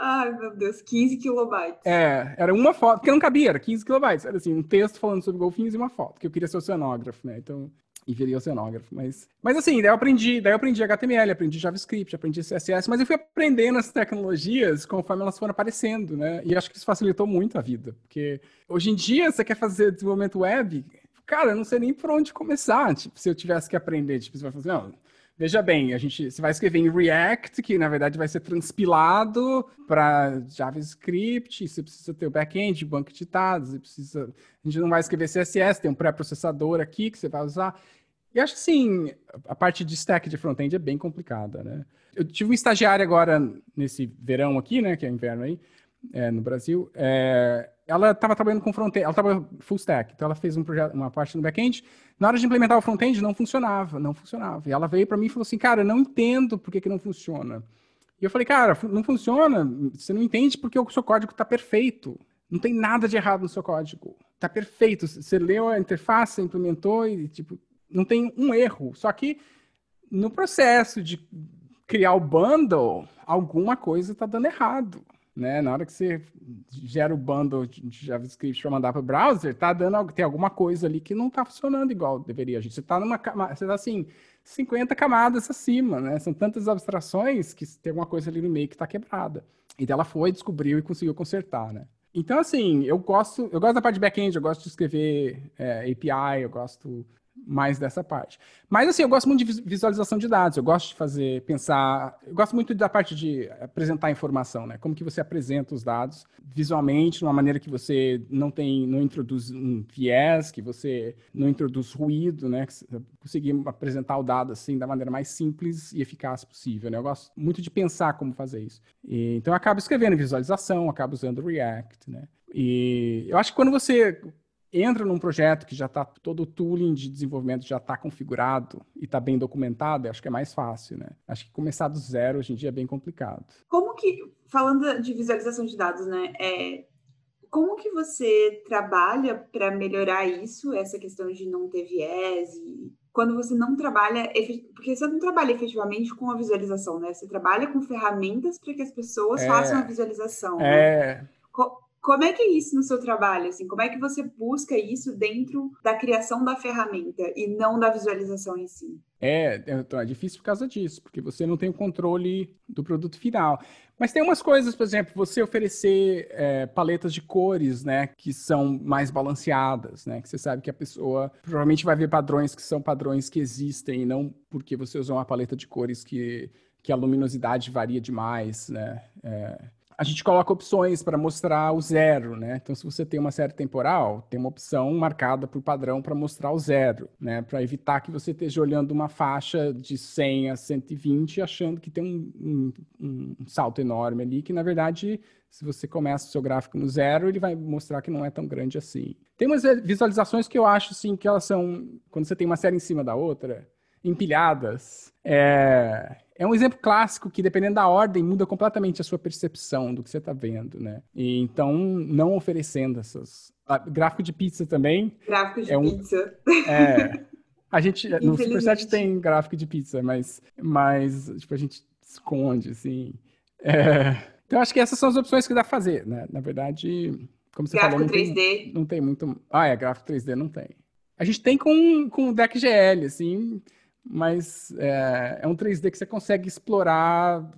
Ai, meu Deus, 15 kilobytes. É, era uma foto, porque não cabia, era 15 kilobytes. Era assim, um texto falando sobre golfinhos e uma foto, que eu queria ser oceanógrafo, né? Então, e viria oceanógrafo. Mas, mas assim, daí eu aprendi, daí eu aprendi HTML, aprendi JavaScript, aprendi CSS, mas eu fui aprendendo as tecnologias conforme elas foram aparecendo, né? E acho que isso facilitou muito a vida, porque hoje em dia você quer fazer desenvolvimento web, cara, eu não sei nem por onde começar, tipo, se eu tivesse que aprender, tipo, você vai fazer, não, Veja bem, a gente você vai escrever em React, que na verdade vai ser transpilado para JavaScript, você precisa ter o back-end, banco de dados, você precisa, a gente não vai escrever CSS, tem um pré-processador aqui que você vai usar. E acho sim, a parte de stack de front-end é bem complicada, né? Eu tive um estagiário agora nesse verão aqui, né, que é inverno aí, é, no Brasil, é, ela estava trabalhando com front-end, ela estava full stack, então ela fez um projeto, uma parte no back-end. Na hora de implementar o front-end, não funcionava, não funcionava. E ela veio para mim e falou assim, cara, eu não entendo por que, que não funciona. E eu falei, cara, não funciona, você não entende porque o seu código está perfeito. Não tem nada de errado no seu código. Está perfeito. Você leu a interface, implementou e, tipo, não tem um erro. Só que no processo de criar o bundle, alguma coisa está dando errado. Né? Na hora que você gera o bundle de JavaScript para mandar para o browser, tá dando tem alguma coisa ali que não está funcionando igual deveria. Você está numa você tá assim 50 camadas acima, né? São tantas abstrações que tem alguma coisa ali no meio que está quebrada. E ela foi, descobriu e conseguiu consertar, né? Então, assim, eu gosto, eu gosto da parte de back-end, eu gosto de escrever é, API, eu gosto mais dessa parte. Mas assim, eu gosto muito de visualização de dados, eu gosto de fazer, pensar, eu gosto muito da parte de apresentar informação, né? Como que você apresenta os dados visualmente, de uma maneira que você não tem, não introduz um viés, que você não introduz ruído, né? Conseguir apresentar o dado assim da maneira mais simples e eficaz possível, né? Eu gosto muito de pensar como fazer isso. E, então eu acabo escrevendo visualização, acabo usando React, né? E eu acho que quando você entra num projeto que já está todo o tooling de desenvolvimento já está configurado e está bem documentado, acho que é mais fácil, né? Acho que começar do zero hoje em dia é bem complicado. Como que, falando de visualização de dados, né? É, como que você trabalha para melhorar isso, essa questão de não ter viés e quando você não trabalha, porque você não trabalha efetivamente com a visualização, né? Você trabalha com ferramentas para que as pessoas é, façam a visualização. É. Né? Como é que é isso no seu trabalho? Assim, como é que você busca isso dentro da criação da ferramenta e não da visualização em si? É, então é difícil por causa disso, porque você não tem o controle do produto final. Mas tem umas coisas, por exemplo, você oferecer é, paletas de cores, né, que são mais balanceadas, né, que você sabe que a pessoa provavelmente vai ver padrões que são padrões que existem, e não porque você usou uma paleta de cores que, que a luminosidade varia demais, né. É, a gente coloca opções para mostrar o zero, né? Então, se você tem uma série temporal, tem uma opção marcada por padrão para mostrar o zero, né? Para evitar que você esteja olhando uma faixa de 100 a 120 achando que tem um, um, um salto enorme ali, que na verdade, se você começa o seu gráfico no zero, ele vai mostrar que não é tão grande assim. Tem umas visualizações que eu acho, assim, que elas são, quando você tem uma série em cima da outra, empilhadas, é, é um exemplo clássico que, dependendo da ordem, muda completamente a sua percepção do que você está vendo, né? E, então, não oferecendo essas... Ah, gráfico de pizza também. Gráfico de é um, pizza. É. A gente, no Superset tem gráfico de pizza, mas, mas tipo, a gente esconde, assim. É, então, acho que essas são as opções que dá pra fazer, né? Na verdade, como você gráfico falou, não 3D. Tem, não tem muito... Ah, é, gráfico 3D não tem. A gente tem com, com o DeckGL, assim mas é, é, um 3D que você consegue explorar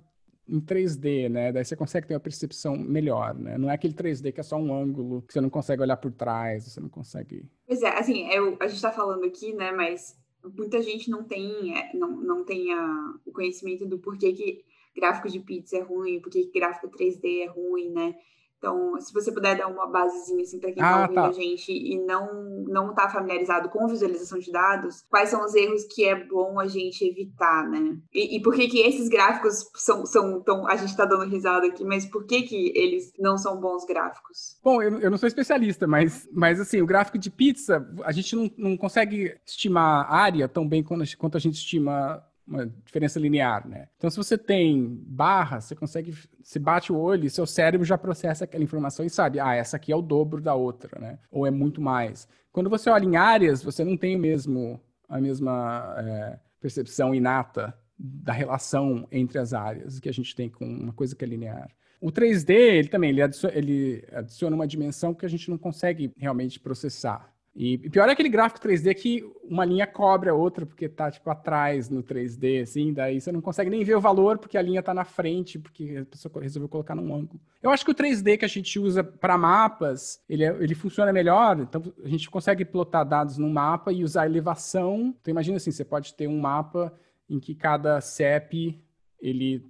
em 3D, né? Daí você consegue ter uma percepção melhor, né? Não é aquele 3D que é só um ângulo, que você não consegue olhar por trás, você não consegue... Pois é, assim, eu, a gente está falando aqui, né, mas muita gente não tem, é, não, não tem a, o conhecimento do porquê que gráfico de pizza é ruim, porquê que gráfico 3D é ruim, né? Então, se você puder dar uma basezinha assim para quem está ah, ouvindo tá. a gente e não não está familiarizado com visualização de dados, quais são os erros que é bom a gente evitar, né? E, e por que que esses gráficos são, são tão... A gente está dando risada aqui, mas por que que eles não são bons gráficos? Bom, eu, eu não sou especialista, mas, mas assim, o gráfico de pizza, a gente não, não consegue estimar área tão bem quanto a gente estima uma diferença linear, né? Então, se você tem barra, você consegue, se bate o olho, seu cérebro já processa aquela informação e sabe, ah, essa aqui é o dobro da outra, né? Ou é muito mais. Quando você olha em áreas, você não tem mesmo a mesma é, percepção inata da relação entre as áreas que a gente tem com uma coisa que é linear. O 3D, ele também, ele adiciona, ele adiciona uma dimensão que a gente não consegue realmente processar. E pior é aquele gráfico 3D que uma linha cobre a outra, porque tá, tipo, atrás no 3D, assim, daí você não consegue nem ver o valor, porque a linha tá na frente, porque a pessoa resolveu colocar num ângulo. Eu acho que o 3D que a gente usa para mapas, ele, é, ele funciona melhor, então a gente consegue plotar dados num mapa e usar elevação. Então imagina assim, você pode ter um mapa em que cada CEP, ele,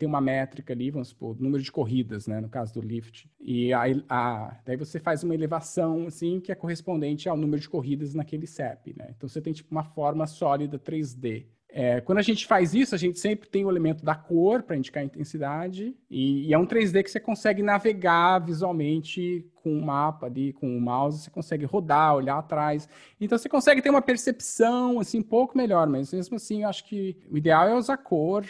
tem uma métrica ali, vamos supor, número de corridas, né, no caso do lift. E aí, a, daí você faz uma elevação, assim, que é correspondente ao número de corridas naquele CEP, né? Então você tem, tipo, uma forma sólida 3D. É, quando a gente faz isso, a gente sempre tem o elemento da cor para indicar a intensidade, e, e, é um 3D que você consegue navegar visualmente com o mapa ali, com o mouse, você consegue rodar, olhar atrás. Então você consegue ter uma percepção assim um pouco melhor, mas mesmo assim eu acho que o ideal é usar cor,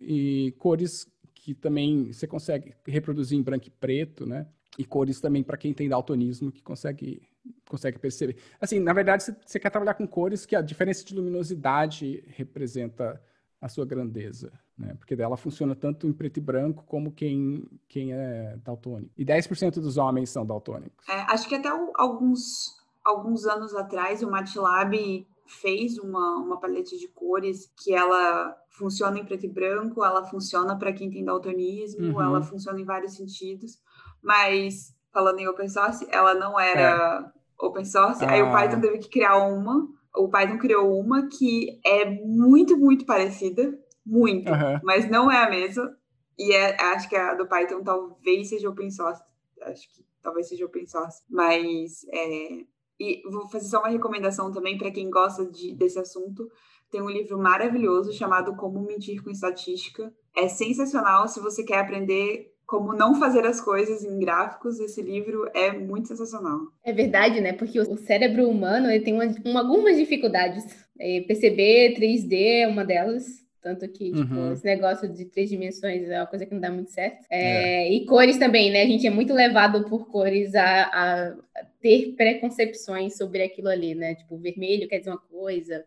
e cores que também você consegue reproduzir em branco e preto, né? E cores também para quem tem daltonismo que consegue consegue perceber. Assim, na verdade, você quer trabalhar com cores que a diferença de luminosidade representa a sua grandeza. né? Porque dela funciona tanto em preto e branco como quem, quem é daltônico. E 10% dos homens são daltônicos. É, acho que até alguns, alguns anos atrás o MATLAB fez uma, uma paleta de cores que ela funciona em preto e branco, ela funciona para quem tem daltonismo, uhum. ela funciona em vários sentidos, mas falando em open source, ela não era é. open source, ah. aí o ah. Python teve que criar uma, o Python criou uma que é muito, muito parecida, muito, uhum. mas não é a mesma, e é, acho que a do Python talvez seja open source, acho que talvez seja open source, mas é, e vou fazer só uma recomendação também para quem gosta de, desse assunto. Tem um livro maravilhoso chamado Como Mentir com Estatística. É sensacional se você quer aprender como não fazer as coisas em gráficos. Esse livro é muito sensacional. É verdade, né? Porque o cérebro humano ele tem uma, uma, algumas dificuldades. É, perceber 3D é uma delas. Tanto que, tipo, uhum. esse negócio de três dimensões é uma coisa que não dá muito certo. É, é. E cores também, né? A gente é muito levado por cores a, a, ter preconcepções sobre aquilo ali, né? Tipo, vermelho quer dizer uma coisa,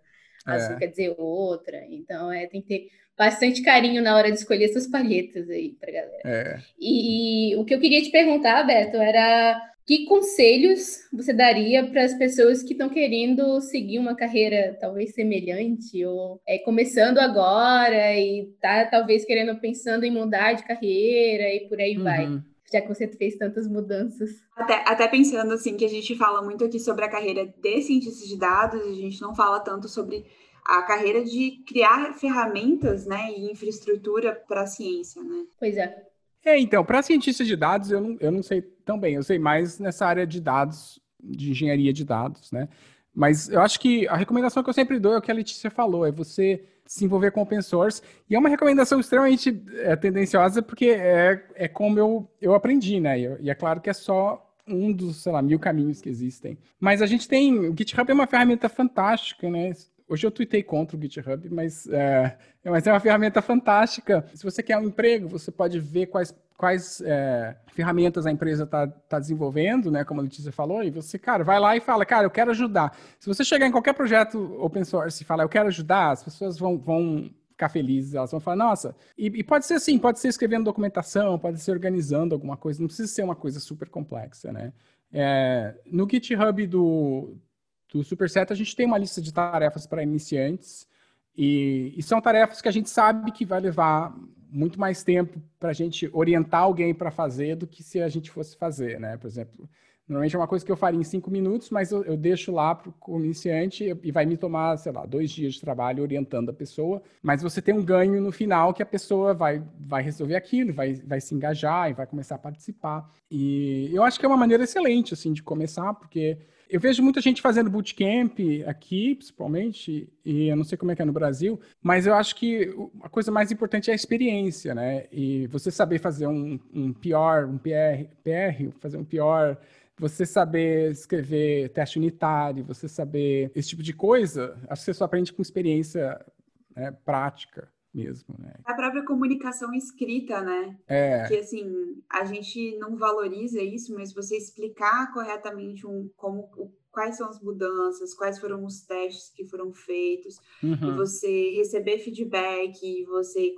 é. azul quer dizer outra. Então, é, tem que ter bastante carinho na hora de escolher essas palhetas aí pra galera. É. E, e o que eu queria te perguntar, Beto, era que conselhos você daria para as pessoas que estão querendo seguir uma carreira talvez semelhante ou é, começando agora e tá talvez querendo pensando em mudar de carreira e por aí uhum. vai? Já que você fez tantas mudanças. Até, até pensando assim que a gente fala muito aqui sobre a carreira de cientista de dados, a gente não fala tanto sobre a carreira de criar ferramentas, né, e infraestrutura para a ciência, né? Pois é. É, então, para cientista de dados, eu não, eu não sei tão bem. Eu sei mais nessa área de dados, de engenharia de dados, né? Mas eu acho que a recomendação que eu sempre dou é o que a Letícia falou, é você se envolver com open source. E é uma recomendação extremamente é, tendenciosa, porque é, é como eu, eu aprendi, né? E, e é claro que é só um dos, sei lá, mil caminhos que existem. Mas a gente tem. O GitHub é uma ferramenta fantástica, né? Hoje eu tuitei contra o GitHub, mas é, mas é uma ferramenta fantástica. Se você quer um emprego, você pode ver quais, quais é, ferramentas a empresa está tá desenvolvendo, né? Como a Letícia falou, e você, cara, vai lá e fala, cara, eu quero ajudar. Se você chegar em qualquer projeto open source e falar, eu quero ajudar, as pessoas vão, vão ficar felizes, elas vão falar, nossa, e, e, pode ser assim, pode ser escrevendo documentação, pode ser organizando alguma coisa, não precisa ser uma coisa super complexa, né? É, no GitHub do, do Superset, a gente tem uma lista de tarefas para iniciantes e, e, são tarefas que a gente sabe que vai levar muito mais tempo para a gente orientar alguém para fazer do que se a gente fosse fazer, né? Por exemplo, normalmente é uma coisa que eu faria em cinco minutos, mas eu, eu deixo lá para o iniciante e vai me tomar, sei lá, dois dias de trabalho orientando a pessoa, mas você tem um ganho no final que a pessoa vai, vai resolver aquilo, vai, vai se engajar e vai começar a participar. E eu acho que é uma maneira excelente, assim, de começar, porque eu vejo muita gente fazendo bootcamp aqui, principalmente, e eu não sei como é que é no Brasil, mas eu acho que a coisa mais importante é a experiência, né? E você saber fazer um, um pior, um PR, PR, fazer um pior, você saber escrever teste unitário, você saber esse tipo de coisa, acho que você só aprende com experiência né, prática mesmo, né? A própria comunicação escrita, né? É. Que assim, a gente não valoriza isso, mas você explicar corretamente um, como, quais são as mudanças, quais foram os testes que foram feitos, uhum. e você receber feedback, e você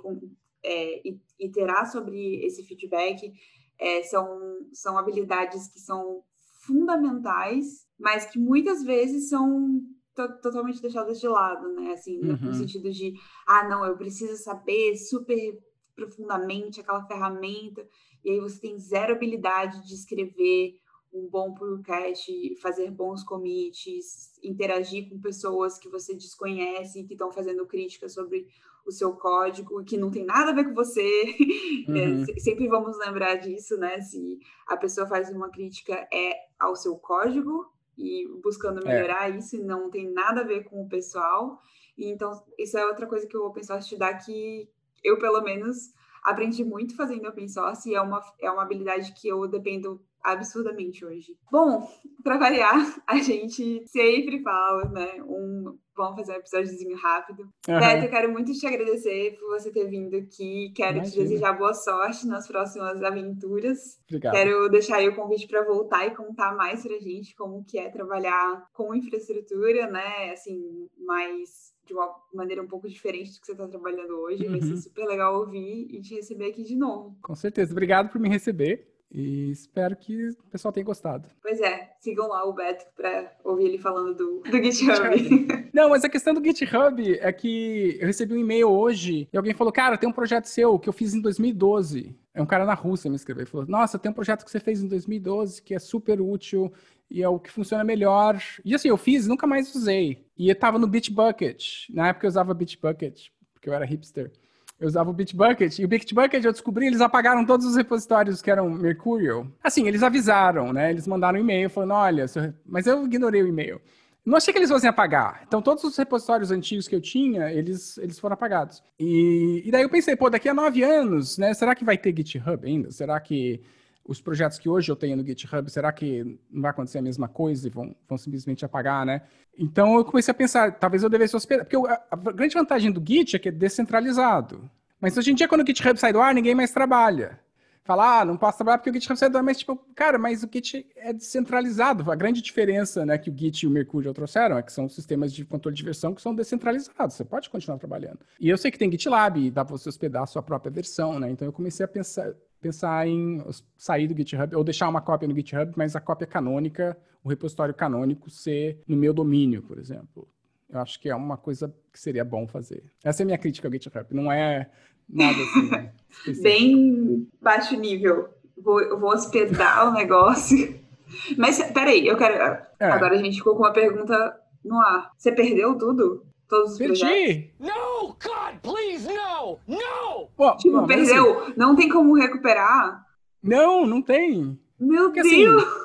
é, iterar sobre esse feedback, é, são, são habilidades que são fundamentais, mas que muitas vezes são totalmente deixadas de lado, né? Assim, uhum. no sentido de, ah, não, eu preciso saber super profundamente aquela ferramenta, e aí você tem zero habilidade de escrever um bom podcast, fazer bons commits, interagir com pessoas que você desconhece e que estão fazendo críticas sobre o seu código, que não tem nada a ver com você. É, uhum. É, sempre vamos lembrar disso, né? Se a pessoa faz uma crítica é ao seu código e buscando é. melhorar é. isso, e não tem nada a ver com o pessoal. E então, isso é outra coisa que o open source te dá que eu, pelo menos, aprendi muito fazendo open source e é uma, é uma habilidade que eu dependo absurdamente hoje. Bom, para variar, a gente sempre fala, né? Um, vamos fazer um episódiozinho rápido. Uhum. Beto, eu quero muito te agradecer por você ter vindo aqui. Quero Imagina. te desejar boa sorte nas próximas aventuras. Obrigado. Quero deixar aí o convite para voltar e contar mais pra gente como que é trabalhar com infraestrutura, né? Assim, mais de uma maneira um pouco diferente do que você está trabalhando hoje. Uhum. Vai ser uhum. super legal ouvir e te receber aqui de novo. Com certeza. Obrigado por me receber. E espero que o pessoal tenha gostado. Pois é, sigam lá o Beto para ouvir ele falando do, do GitHub. Não, mas a questão do GitHub é que eu recebi um e-mail hoje e alguém falou: Cara, tem um projeto seu que eu fiz em 2012. É um cara na Rússia me escreveu e falou: Nossa, tem um projeto que você fez em 2012 que é super útil e é o que funciona melhor. E assim, eu fiz nunca mais usei. E eu tava no Bitbucket. Na época eu usava Bitbucket, porque eu era hipster. Eu usava o Bitbucket. E o Bitbucket, eu descobri, eles apagaram todos os repositórios que eram Mercurial. Assim, eles avisaram, né? Eles mandaram um e-mail falando, olha... Mas eu ignorei o e-mail. Não achei que eles fossem apagar. Então, todos os repositórios antigos que eu tinha, eles, eles foram apagados. E, e daí eu pensei, pô, daqui a nove anos, né? Será que vai ter GitHub ainda? Será que os projetos que hoje eu tenho no GitHub, será que não vai acontecer a mesma coisa e vão, vão simplesmente apagar, né? Então eu comecei a pensar, talvez eu devesse hospedar, porque a, grande vantagem do Git é que é descentralizado. Mas hoje em dia, quando o GitHub sai do ar, ninguém mais trabalha. Fala, ah, não posso trabalhar porque o GitHub sai do ar, mas tipo, cara, mas o Git é descentralizado. A grande diferença né, que o Git e o Mercurial trouxeram é que são sistemas de controle de versão que são descentralizados. Você pode continuar trabalhando. E eu sei que tem GitLab dá para você hospedar a sua própria versão, né? Então eu comecei a pensar, pensar em sair do GitHub, ou deixar uma cópia no GitHub, mas a cópia canônica, o repositório canônico ser no meu domínio, por exemplo. Eu acho que é uma coisa que seria bom fazer. Essa é a minha crítica ao GitHub. Não é nada assim. Né? Bem baixo nível. Vou, eu vou hospedar o negócio. Mas peraí, eu quero. É. Agora a gente ficou com uma pergunta no ar. Você perdeu tudo? Todos os Perdi. projetos? No, God, please, no! No! Pô, tipo, bom, perdeu. Assim, não tem como recuperar? Não, não tem. Meu Porque, assim, Deus! Assim,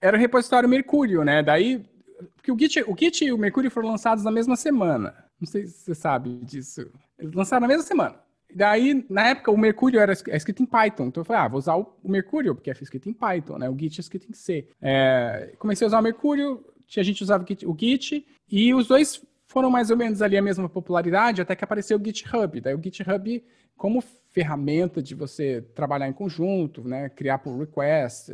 era o repositório Mercúrio, né? Daí. Porque o Git, o Git e o Mercúrio foram lançados na mesma semana. Não sei se você sabe disso. Eles lançaram na mesma semana. Daí, na época, o Mercúrio era é escrito em Python. Então eu falei, ah, vou usar o Mercúrio, porque é escrito em Python, né? O Git é escrito em C. É, comecei a usar o Mercúrio, a gente usava o Git, e os dois foram mais ou menos ali a mesma popularidade até que apareceu o GitHub. Daí o GitHub, como ferramenta de você trabalhar em conjunto, né, criar pull request,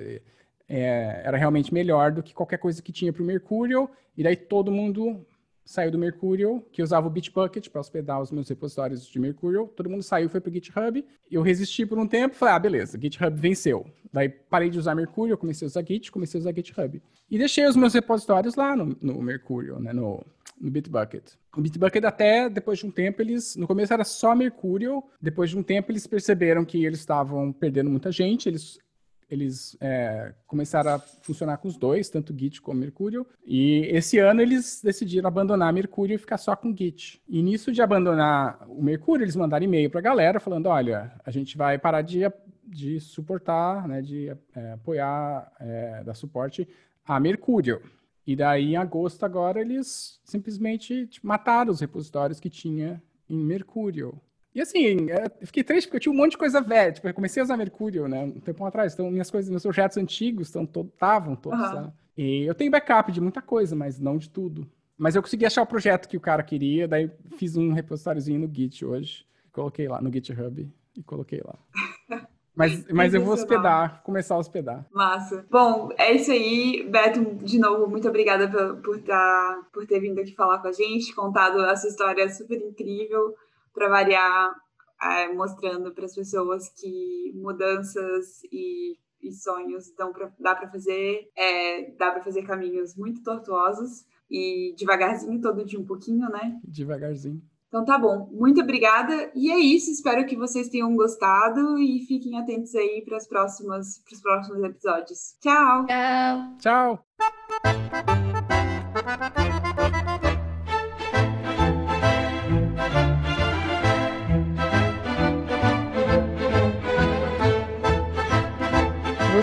é, era realmente melhor do que qualquer coisa que tinha para o Mercurial. E daí todo mundo saiu do Mercurial, que usava o Bitbucket para hospedar os meus repositórios de Mercurial. Todo mundo saiu, foi para o GitHub. Eu resisti por um tempo, falei, ah, beleza, GitHub venceu. Daí parei de usar Mercurial, comecei a usar Git, comecei a usar GitHub. E deixei os meus repositórios lá no, no Mercurial, né, no, no Bitbucket. O Bitbucket até, depois de um tempo, eles... No começo era só Mercurial, depois de um tempo eles perceberam que eles estavam perdendo muita gente, eles eles é, começaram a funcionar com os dois, tanto Git como Mercurial. E esse ano eles decidiram abandonar Mercurial e ficar só com Git. E nisso de abandonar o Mercurial, eles mandaram e-mail para a galera falando: olha, a gente vai parar de, de suportar, né, de é, apoiar, é, dar suporte a Mercurial. E daí, em agosto, agora, eles simplesmente tipo, mataram os repositórios que tinha em Mercurial. E assim, é, eu fiquei triste porque eu tinha um monte de coisa velha. Tipo, eu comecei a usar Mercurial, né? Um tempo atrás. Então, minhas coisas, meus projetos antigos estão estavam todos uhum. lá. E eu tenho backup de muita coisa, mas não de tudo. Mas eu consegui achar o projeto que o cara queria, daí fiz um repositóriozinho no Git hoje. Coloquei lá no GitHub e coloquei lá. Mas, mas eu vou hospedar, começar a hospedar. Massa. Bom, é isso aí. Beto, de novo, muito obrigada por, por, tá, por ter vindo aqui falar com a gente, contado essa história super incrível, para variar, é, mostrando para as pessoas que mudanças e, e sonhos dão pra, dá para fazer, é, dá para fazer caminhos muito tortuosos e devagarzinho, todo dia um pouquinho, né? Devagarzinho. Então tá bom, muito obrigada. E é isso, espero que vocês tenham gostado e fiquem atentos aí para os próximos, próximos episódios. Tchau! Tchau! Tchau!